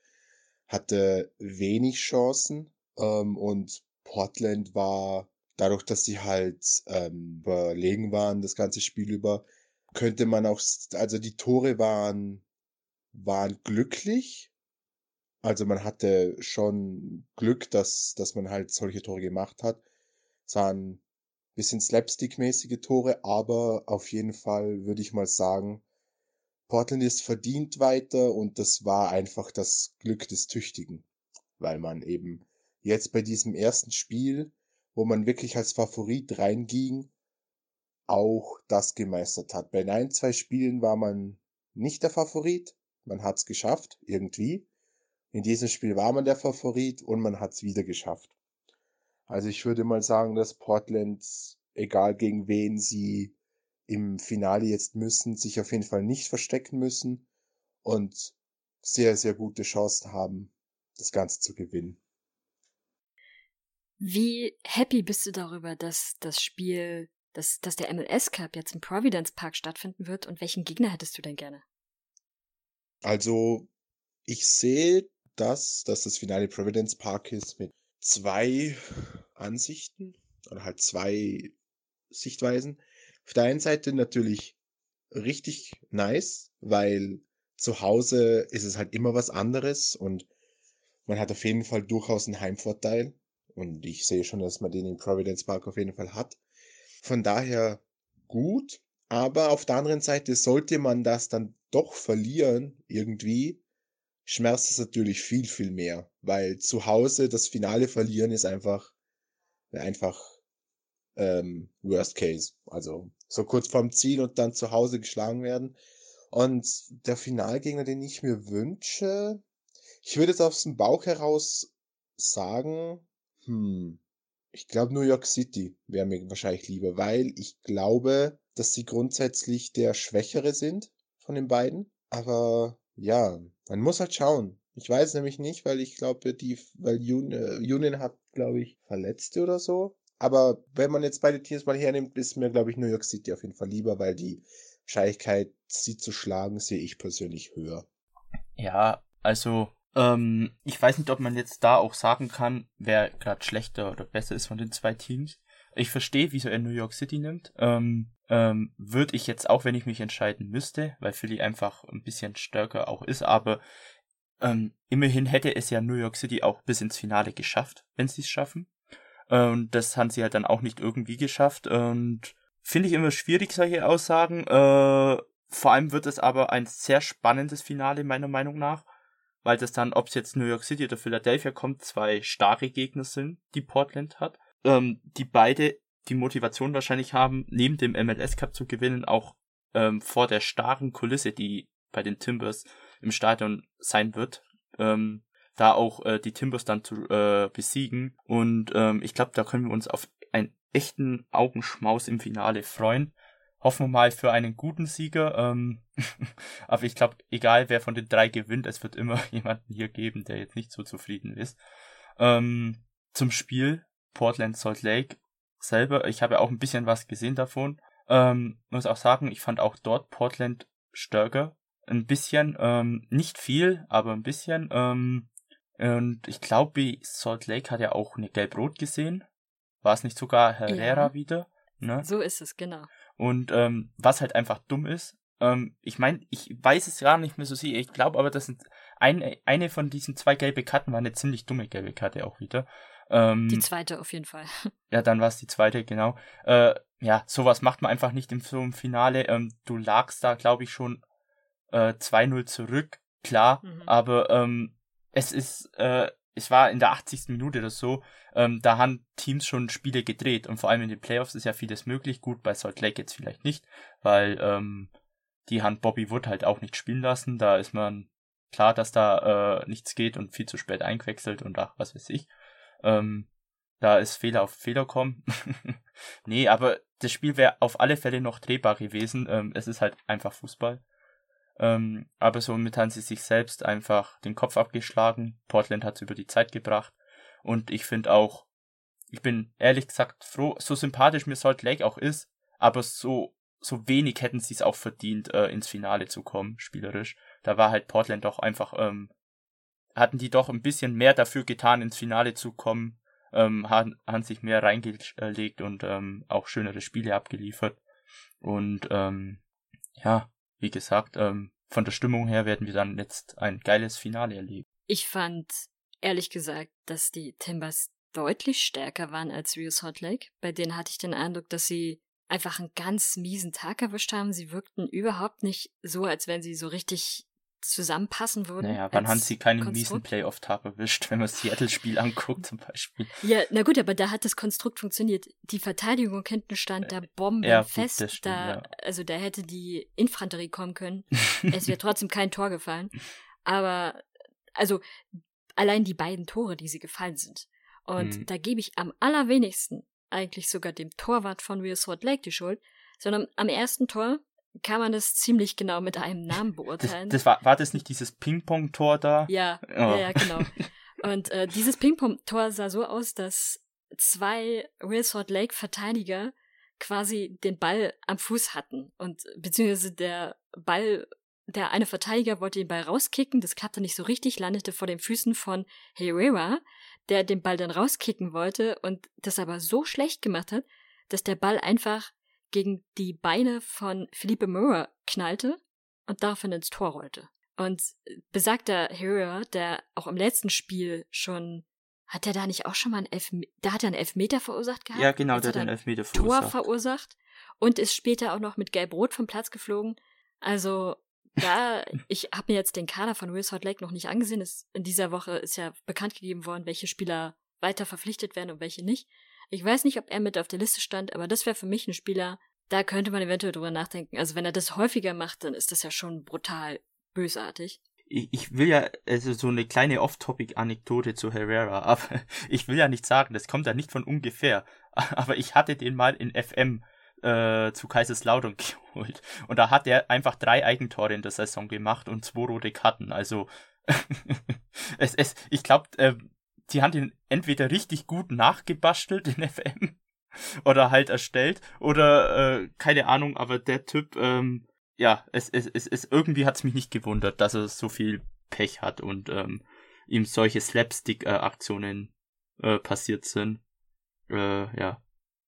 hatte wenig Chancen ähm, und Portland war dadurch, dass sie halt ähm, überlegen waren das ganze Spiel über, könnte man auch, also die Tore waren, waren glücklich. Also man hatte schon Glück, dass, dass man halt solche Tore gemacht hat. Es waren bisschen Slapstick-mäßige Tore, aber auf jeden Fall würde ich mal sagen, Portland ist verdient weiter und das war einfach das Glück des Tüchtigen, weil man eben jetzt bei diesem ersten Spiel, wo man wirklich als Favorit reinging, auch das gemeistert hat. Bei ein, zwei Spielen war man nicht der Favorit. Man hat es geschafft, irgendwie. In diesem Spiel war man der Favorit und man hat es wieder geschafft. Also ich würde mal sagen, dass Portland egal gegen wen sie im Finale jetzt müssen, sich auf jeden Fall nicht verstecken müssen und sehr, sehr gute Chancen haben, das Ganze zu gewinnen. Wie happy bist du darüber, dass das Spiel, dass, dass der MLS Cup jetzt im Providence Park stattfinden wird und welchen Gegner hättest du denn gerne? Also, ich sehe das, dass das Finale Providence Park ist mit zwei Ansichten oder halt zwei Sichtweisen. Auf der einen Seite natürlich richtig nice, weil zu Hause ist es halt immer was anderes und man hat auf jeden Fall durchaus einen Heimvorteil. Und ich sehe schon, dass man den in Providence Park auf jeden Fall hat. Von daher gut. Aber auf der anderen Seite sollte man das dann doch verlieren, irgendwie, schmerzt es natürlich viel, viel mehr. Weil zu Hause das Finale verlieren ist einfach, einfach ähm, Worst Case. Also so kurz vorm Ziel und dann zu Hause geschlagen werden. Und der Finalgegner, den ich mir wünsche, ich würde jetzt aus dem Bauch heraus sagen, hm, ich glaube New York City wäre mir wahrscheinlich lieber, weil ich glaube, dass sie grundsätzlich der Schwächere sind von den beiden. Aber ja, man muss halt schauen. Ich weiß nämlich nicht, weil ich glaube, die, weil Union hat, glaube ich, Verletzte oder so. Aber wenn man jetzt beide Teams mal hernimmt, ist mir, glaube ich, New York City auf jeden Fall lieber, weil die Wahrscheinlichkeit, sie zu schlagen, sehe ich persönlich höher. Ja, also ähm, ich weiß nicht, ob man jetzt da auch sagen kann, wer gerade schlechter oder besser ist von den zwei Teams. Ich verstehe, wieso er New York City nimmt. Ähm, ähm, Würde ich jetzt auch, wenn ich mich entscheiden müsste, weil Philly einfach ein bisschen stärker auch ist, aber ähm, immerhin hätte es ja New York City auch bis ins Finale geschafft, wenn sie es schaffen. Und das haben sie halt dann auch nicht irgendwie geschafft. Und finde ich immer schwierig, solche Aussagen. Äh, vor allem wird es aber ein sehr spannendes Finale, meiner Meinung nach. Weil das dann, ob es jetzt New York City oder Philadelphia kommt, zwei starke Gegner sind, die Portland hat ähm, die beide die Motivation wahrscheinlich haben, neben dem MLS Cup zu gewinnen, auch ähm, vor der starren Kulisse, die bei den Timbers im Stadion sein wird, ähm, da auch äh, die Timbers dann zu äh, besiegen. Und ähm, ich glaube, da können wir uns auf einen echten Augenschmaus im Finale freuen. Hoffen wir mal für einen guten Sieger. Ähm, aber ich glaube, egal wer von den drei gewinnt, es wird immer jemanden hier geben, der jetzt nicht so zufrieden ist. Ähm, zum Spiel. Portland Salt Lake selber. Ich habe ja auch ein bisschen was gesehen davon. Ähm, muss auch sagen, ich fand auch dort Portland stärker. Ein bisschen, ähm, nicht viel, aber ein bisschen. Ähm, und ich glaube, Salt Lake hat ja auch eine Gelb-Rot gesehen. War es nicht sogar Herrera ja. wieder? Ne? So ist es, genau. Und ähm, was halt einfach dumm ist, ähm, ich meine, ich weiß es gar nicht mehr so sehr. Ich glaube aber, dass ein, eine von diesen zwei gelbe Karten war eine ziemlich dumme gelbe Karte auch wieder. Ähm, die zweite auf jeden Fall. Ja, dann war es die zweite, genau. Äh, ja, sowas macht man einfach nicht im, so im Finale. Ähm, du lagst da, glaube ich, schon äh, 2-0 zurück, klar, mhm. aber ähm, es ist, äh, es war in der 80. Minute oder so, ähm, da haben Teams schon Spiele gedreht und vor allem in den Playoffs ist ja vieles möglich. Gut, bei Salt Lake jetzt vielleicht nicht, weil ähm, die haben Bobby Wood halt auch nicht spielen lassen. Da ist man klar, dass da äh, nichts geht und viel zu spät eingewechselt und ach, was weiß ich. Ähm, da ist Fehler auf Fehler kommen. nee, aber das Spiel wäre auf alle Fälle noch drehbar gewesen. Ähm, es ist halt einfach Fußball. Ähm, aber somit haben sie sich selbst einfach den Kopf abgeschlagen. Portland hat es über die Zeit gebracht. Und ich finde auch, ich bin ehrlich gesagt froh, so sympathisch mir Salt Lake auch ist, aber so, so wenig hätten sie es auch verdient, äh, ins Finale zu kommen, spielerisch. Da war halt Portland doch einfach ähm, hatten die doch ein bisschen mehr dafür getan, ins Finale zu kommen, ähm, haben, haben sich mehr reingelegt und ähm, auch schönere Spiele abgeliefert. Und ähm, ja, wie gesagt, ähm, von der Stimmung her werden wir dann jetzt ein geiles Finale erleben. Ich fand ehrlich gesagt, dass die Timbers deutlich stärker waren als Real Salt Lake. Bei denen hatte ich den Eindruck, dass sie einfach einen ganz miesen Tag erwischt haben. Sie wirkten überhaupt nicht so, als wenn sie so richtig zusammenpassen würden. Naja, wann haben sie keinen Konstrukt? miesen Playoff-Tag erwischt, wenn man das Seattle-Spiel anguckt zum Beispiel? Ja, na gut, aber da hat das Konstrukt funktioniert. Die Verteidigung hinten stand da bombenfest. Ja, stimmt, da, ja. Also da hätte die Infanterie kommen können. es wäre trotzdem kein Tor gefallen. Aber, also, allein die beiden Tore, die sie gefallen sind. Und mhm. da gebe ich am allerwenigsten eigentlich sogar dem Torwart von Real Salt Lake die Schuld, sondern am ersten Tor kann man das ziemlich genau mit einem Namen beurteilen. Das, das war, war das nicht dieses Ping-Pong-Tor da? Ja, Oh. ja, ja, genau. Und äh, dieses Ping-Pong-Tor sah so aus, dass zwei Real Salt Lake Verteidiger quasi den Ball am Fuß hatten und beziehungsweise der Ball, der eine Verteidiger wollte den Ball rauskicken, das klappte nicht so richtig, landete vor den Füßen von Herrera, der den Ball dann rauskicken wollte und das aber so schlecht gemacht hat, dass der Ball einfach gegen die Beine von Felipe Mora knallte und daraufhin ins Tor rollte. Und besagter Herrera, der auch im letzten Spiel schon, hat er da nicht auch schon mal einen Elfmeter, da hat er einen Elfmeter verursacht gehabt? Ja, genau, der er hat dann Elfmeter Tor verursacht. verursacht und ist später auch noch mit Gelb-Rot vom Platz geflogen. Also da, ich habe mir jetzt den Kader von Real Salt Lake noch nicht angesehen. Es, in dieser Woche ist ja bekannt gegeben worden, welche Spieler weiter verpflichtet werden und welche nicht. Ich weiß nicht, ob er mit auf der Liste stand, aber das wäre für mich ein Spieler, da könnte man eventuell drüber nachdenken. Also wenn er das häufiger macht, dann ist das ja schon brutal bösartig. ich, will ja, also so eine kleine Off-Topic-Anekdote zu Herrera, aber ich will ja nicht sagen, das kommt ja nicht von ungefähr, aber ich hatte den mal in FM äh, zu Kaiserslautern geholt und da hat er einfach drei Eigentore in der Saison gemacht und zwei rote Karten, also es, es, ich glaube, äh, die haben den entweder richtig gut nachgebastelt in FM oder halt erstellt oder äh, keine Ahnung, aber der Typ, ähm, ja, es, es, es, es irgendwie hat's mich nicht gewundert, dass er so viel Pech hat und ähm, ihm solche Slapstick-Aktionen äh, passiert sind. Äh, ja.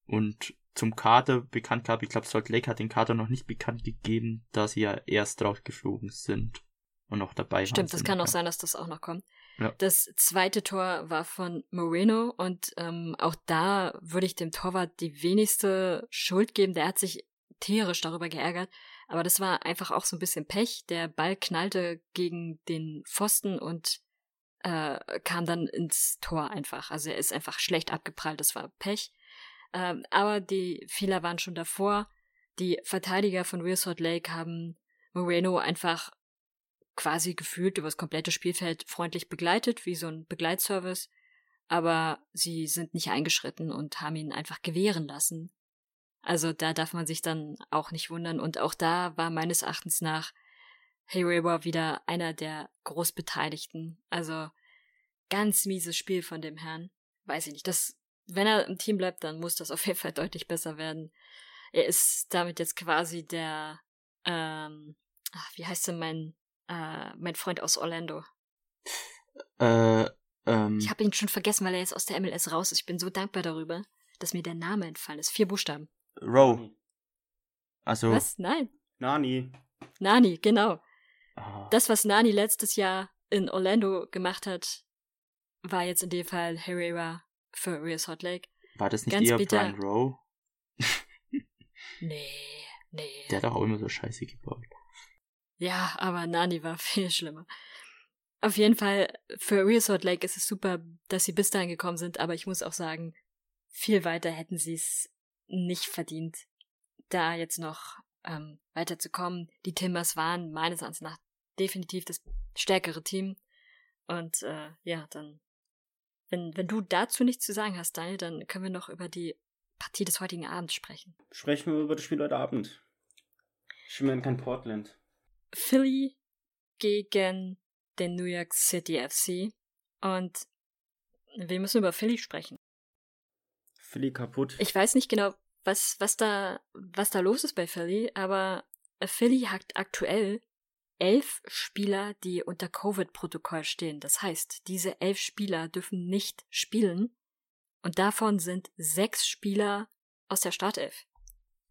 Und zum Kader bekannt gab, ich glaube, Salt Lake hat den Kader noch nicht bekannt gegeben, da sie ja erst rausgeflogen sind und noch dabei waren. Stimmt, das kann auch sein, dass das auch noch kommt. Ja. Das zweite Tor war von Moreno und ähm, auch da würde ich dem Torwart die wenigste Schuld geben. Der hat sich tierisch darüber geärgert, aber das war einfach auch so ein bisschen Pech. Der Ball knallte gegen den Pfosten und äh, kam dann ins Tor einfach. Also er ist einfach schlecht abgeprallt, das war Pech. Ähm, aber die Fehler waren schon davor. Die Verteidiger von Real Salt Lake haben Moreno einfach quasi gefühlt über das komplette Spielfeld freundlich begleitet, wie so ein Begleitservice, aber sie sind nicht eingeschritten und haben ihn einfach gewähren lassen. Also da darf man sich dann auch nicht wundern und auch da war meines Erachtens nach Herrera wieder einer der Großbeteiligten. Also ganz mieses Spiel von dem Herrn. Weiß ich nicht. Das, wenn er im Team bleibt, dann muss das auf jeden Fall deutlich besser werden. Er ist damit jetzt quasi der, ähm, ach, wie heißt denn mein, äh, mein Freund aus Orlando? Äh, ähm, Ich habe ihn schon vergessen, weil er jetzt aus der MLS raus ist. Ich bin so dankbar darüber, dass mir der Name entfallen ist. Vier Buchstaben. Rowe. Also, Was? Nein. Nani. Nani, genau. ah, Das, was Nani letztes Jahr in Orlando gemacht hat, war jetzt in dem Fall Herrera für Real Salt Lake. war das nicht ganz eher bitter. Brian Rowe? Nee, nee. Der hat doch auch immer so Scheiße gebaut. Ja, aber Nani war viel schlimmer. Auf jeden Fall, für Real Salt Lake ist es super, dass sie bis dahin gekommen sind, aber ich muss auch sagen, viel weiter hätten sie es nicht verdient, da jetzt noch ähm, weiterzukommen. Die Timbers waren meines Erachtens nach definitiv das stärkere Team. Und äh, ja, dann, wenn, wenn du dazu nichts zu sagen hast, Daniel, dann können wir noch über die Partie des heutigen Abends sprechen. Sprechen wir über das Spiel heute Abend. Meine kein Portland. Philly gegen den New York City FC. Und wir müssen über Philly sprechen. Philly kaputt. Ich weiß nicht genau, was, was da, was da los ist bei Philly, aber Philly hat aktuell elf Spieler, die unter Covid-Protokoll stehen. Das heißt, diese elf Spieler dürfen nicht spielen. Und davon sind sechs Spieler aus der Startelf.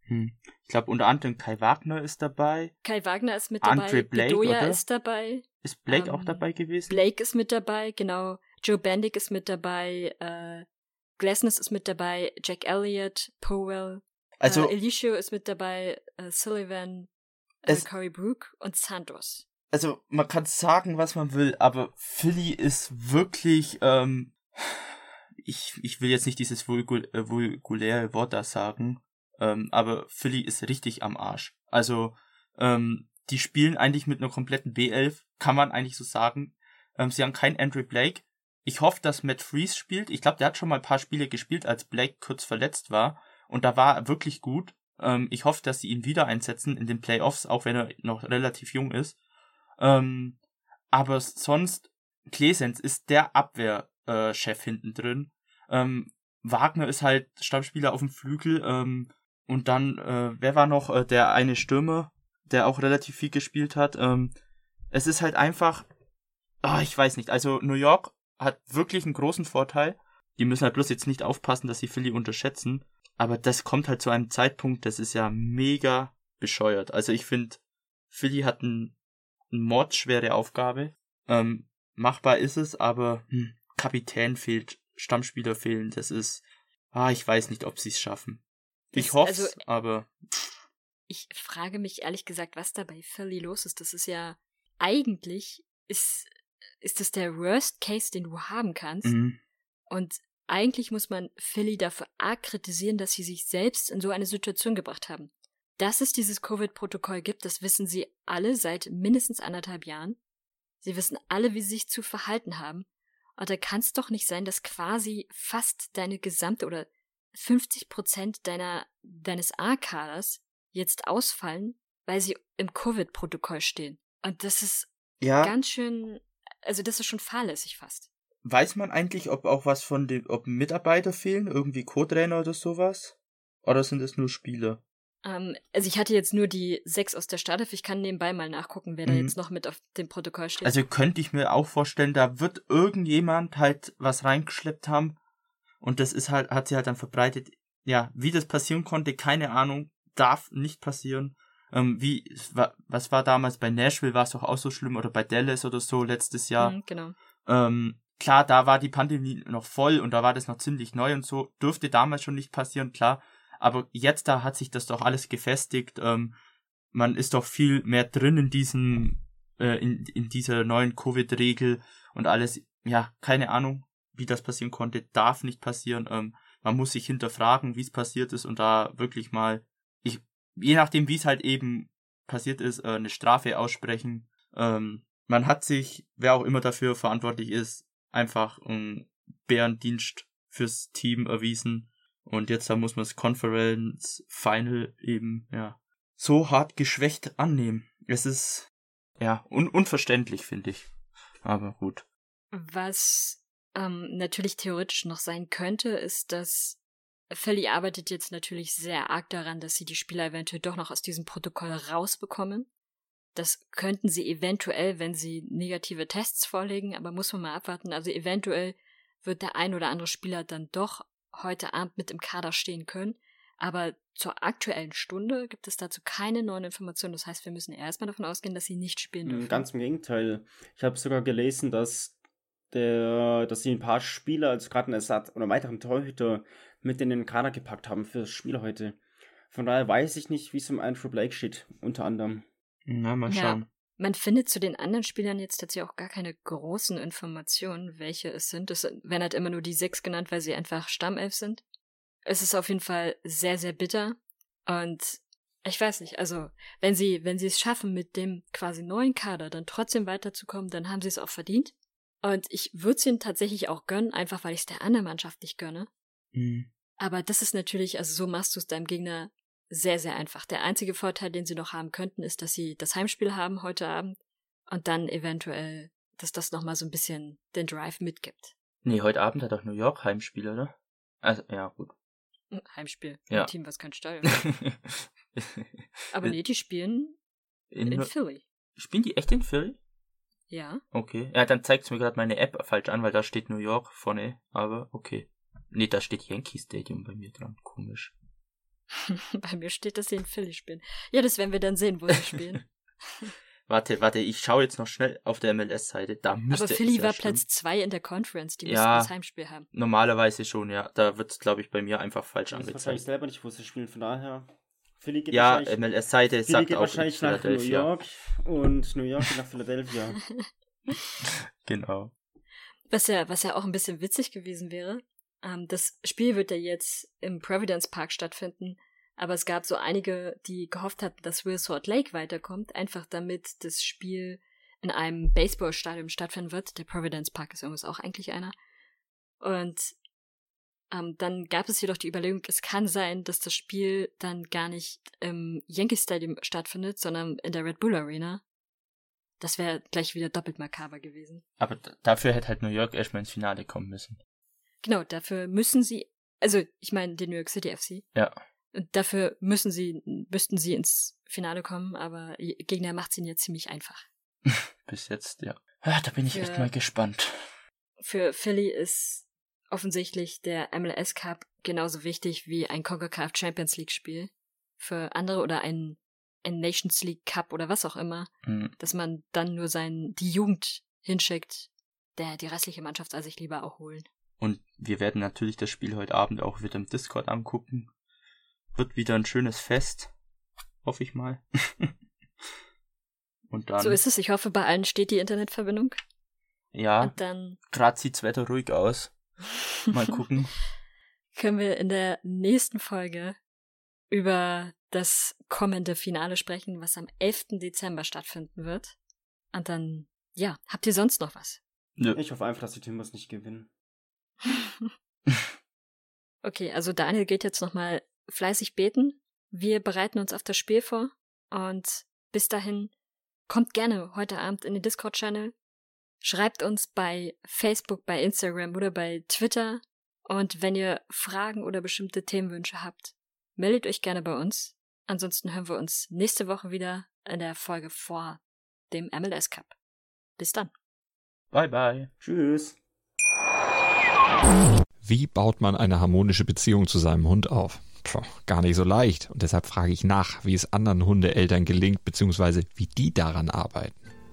Hm. Ich glaube, unter anderem Kai Wagner ist dabei. Kai Wagner ist mit Andre dabei, Blake, Bedoya oder? ist dabei, Ist Blake Ähm, auch dabei gewesen? Blake ist mit dabei, genau. Joe Bendick ist mit dabei, äh, Glasness ist mit dabei, Jack Elliott, Powell, also, äh, Elisio ist mit dabei, äh, Sullivan, äh, Corey Brook und Santos. also man kann sagen, was man will, aber Philly ist wirklich, ähm, ich, ich will jetzt nicht dieses vulgu äh, vulguläre Wort da sagen, ähm, aber Philly ist richtig am Arsch. Also, ähm, die spielen eigentlich mit einer kompletten B11, kann man eigentlich so sagen. Ähm, sie haben keinen Andrew Blake, ich hoffe, dass Matt Freeze spielt. Ich glaube, der hat schon mal ein paar Spiele gespielt, als Blake kurz verletzt war. Und da war er wirklich gut. Ähm, ich hoffe, dass sie ihn wieder einsetzen in den Playoffs, auch wenn er noch relativ jung ist. Ähm, aber sonst, Klesens ist der Abwehrchef äh, hinten drin. Ähm, Wagner ist halt Stammspieler auf dem Flügel. Und dann, äh, wer war noch äh, der eine Stürmer, der auch relativ viel gespielt hat? Ähm, es ist halt einfach, oh, ich weiß nicht. Also New York hat wirklich einen großen Vorteil. Die müssen halt bloß jetzt nicht aufpassen, dass sie Philly unterschätzen. Aber das kommt halt zu einem Zeitpunkt, das ist ja mega bescheuert. Also ich finde, Philly hat ein, eine mordschwere Aufgabe. Ähm, machbar ist es, aber hm, Kapitän fehlt, Stammspieler fehlen. Das ist, ah, ich weiß nicht, ob sie es schaffen. Ich hoffe also, aber. Ich frage mich ehrlich gesagt, was da bei Philly los ist. Das ist ja eigentlich ist ist das der Worst Case, den du haben kannst. Mhm. Und eigentlich muss man Philly dafür arg kritisieren, dass sie sich selbst in so eine Situation gebracht haben. Dass es dieses Covid-Protokoll gibt, das wissen sie alle seit mindestens anderthalb Jahren. Sie wissen alle, wie sie sich zu verhalten haben. Und da kann es doch nicht sein, dass quasi fast deine gesamte oder 50 Prozent deiner, deines A-Kaders jetzt ausfallen, weil sie im Covid-Protokoll stehen. Und das ist ja. ganz schön also das ist schon fahrlässig fast. Weiß man eigentlich, ob auch was von dem, ob Mitarbeiter fehlen, irgendwie Co-Trainer oder sowas? Oder sind es nur Spieler? Ähm, also ich hatte jetzt nur die sechs aus der Startelf. Ich kann nebenbei mal nachgucken, wer mhm. da jetzt noch mit auf dem Protokoll steht. Also könnte ich mir auch vorstellen, da wird irgendjemand halt was reingeschleppt haben und das ist halt, hat sie halt dann verbreitet. Ja, wie das passieren konnte, keine Ahnung, darf nicht passieren. Ähm, wie, was war damals bei Nashville, war es doch auch so schlimm oder bei Dallas oder so letztes Jahr. Mhm, genau. Ähm, klar, da war die Pandemie noch voll und da war das noch ziemlich neu und so. Dürfte damals schon nicht passieren, klar. Aber jetzt da hat sich das doch alles gefestigt. Ähm, man ist doch viel mehr drin in diesem, äh, in, in dieser neuen Covid-Regel und alles. Ja, keine Ahnung, wie das passieren konnte, darf nicht passieren. Ähm, man muss sich hinterfragen, wie es passiert ist und da wirklich mal, ich je nachdem, wie es halt eben passiert ist, äh, eine Strafe aussprechen. Ähm, man hat sich, wer auch immer dafür verantwortlich ist, einfach einen Bärendienst fürs Team erwiesen. Und jetzt da muss man das Conference Final eben, ja, so hart geschwächt annehmen. Es ist, ja, un unverständlich, finde ich. Aber gut. Was ähm, natürlich theoretisch noch sein könnte, ist, dass Philly arbeitet jetzt natürlich sehr arg daran, dass sie die Spieler eventuell doch noch aus diesem Protokoll rausbekommen. Das könnten sie eventuell, wenn sie negative Tests vorlegen, aber muss man mal abwarten. Also eventuell wird der ein oder andere Spieler dann doch heute Abend mit im Kader stehen können. Aber zur aktuellen Stunde gibt es dazu keine neuen Informationen. Das heißt, wir müssen erstmal davon ausgehen, dass sie nicht spielen dürfen. Ganz im Gegenteil. Ich habe sogar gelesen, dass der, dass sie ein paar Spieler, also gerade einen Ersatz oder weiteren Torhüter mit in den Kader gepackt haben für das Spiel heute. Von daher weiß ich nicht, wie es um Andrew Blake steht, unter anderem. Na, mal schauen. Ja, man findet zu den anderen Spielern jetzt tatsächlich auch gar keine großen Informationen, welche es sind. Es werden halt immer nur die sechs genannt, weil sie einfach Stammelf sind. Es ist auf jeden Fall sehr, sehr bitter. Und ich weiß nicht, also wenn sie, wenn sie es schaffen, mit dem quasi neuen Kader dann trotzdem weiterzukommen, dann haben sie es auch verdient. Und ich würde es ihnen tatsächlich auch gönnen, einfach weil ich es der anderen Mannschaft nicht gönne. Mhm. Aber das ist natürlich, also so machst du es deinem Gegner sehr, sehr einfach. Der einzige Vorteil, den sie noch haben könnten, ist, dass sie das Heimspiel haben heute Abend und dann eventuell, dass das nochmal so ein bisschen den Drive mitgibt. Nee, heute Abend hat doch New York Heimspiel, oder? Also, ja, gut. Hm, Heimspiel. Ja. Ein Team, was kein Stadion. Aber nee, die spielen in, in Philly. Spielen die echt in Philly? Ja. Okay. Ja, dann zeigt es mir gerade meine App falsch an, weil da steht New York vorne, aber okay. Nee, da steht Yankee Stadium bei mir dran. Komisch. bei mir steht, dass sie in Philly spielen. Ja, das werden wir dann sehen, wo sie spielen. warte, warte, ich schaue jetzt noch schnell auf der MLS-Seite. Da müsste Aber Philly ja war stimmen. Platz 2 in der Conference. Die ja, das Heimspiel haben. Normalerweise schon, ja. Da wird es, glaube ich, bei mir einfach falsch ich angezeigt. Ich weiß selber nicht, wo sie spielen, von daher. Philly geht ja, MLS-Seite sagt geht auch wahrscheinlich nach New York und New York nach Philadelphia. genau. Was ja, was ja auch ein bisschen witzig gewesen wäre, ähm, das Spiel wird ja jetzt im Providence Park stattfinden, aber es gab so einige, die gehofft hatten, dass Will Salt Lake weiterkommt, einfach damit das Spiel in einem Baseballstadion stattfinden wird. Der Providence Park ist übrigens auch eigentlich einer. Und ähm, dann gab es jedoch die Überlegung, es kann sein, dass das Spiel dann gar nicht im Yankee Stadium stattfindet, sondern in der Red Bull Arena. Das wäre gleich wieder doppelt makaber gewesen. Aber dafür hätte halt New York erstmal ins Finale kommen müssen. Genau, dafür müssen sie, also ich meine den New York City FC. Ja. Dafür müssen sie, müssten sie ins Finale kommen, aber Gegner macht es ihnen ja ziemlich einfach. Bis jetzt, ja. Ah, da bin ich Für- echt mal gespannt. Für Philly ist offensichtlich der MLS Cup genauso wichtig wie ein CONCACAF Champions League Spiel. Für andere oder ein, ein Nations League Cup oder was auch immer, Hm. dass man dann nur sein, die Jugend hinschickt, der, die restliche Mannschaft soll sich lieber auch holen. Und wir werden natürlich das Spiel heute Abend auch wieder im Discord angucken. Wird wieder ein schönes Fest. Hoffe ich mal. Und dann, So ist es. Ich hoffe, bei allen steht die Internetverbindung. ja, Und dann gerade sieht's Wetter ruhig aus. Mal gucken. können wir in der nächsten Folge über das kommende Finale sprechen, was am 11. Dezember stattfinden wird. Und dann, ja, habt ihr sonst noch was? Nö. Ich hoffe einfach, dass die Timbers nicht gewinnen. Okay, also Daniel geht jetzt nochmal fleißig beten. Wir bereiten uns auf das Spiel vor. Und bis dahin, kommt gerne heute Abend in den Discord-Channel. Schreibt uns bei Facebook, bei Instagram oder bei Twitter. Und wenn ihr Fragen oder bestimmte Themenwünsche habt, meldet euch gerne bei uns. Ansonsten hören wir uns nächste Woche wieder in der Folge vor dem MLS Cup. Bis dann. Bye bye. Tschüss. Wie baut man eine harmonische Beziehung zu seinem Hund auf? Puh, gar nicht so leicht. Und deshalb frage ich nach, wie es anderen Hundeeltern gelingt, beziehungsweise wie die daran arbeiten.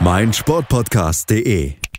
meinsportpodcast.de.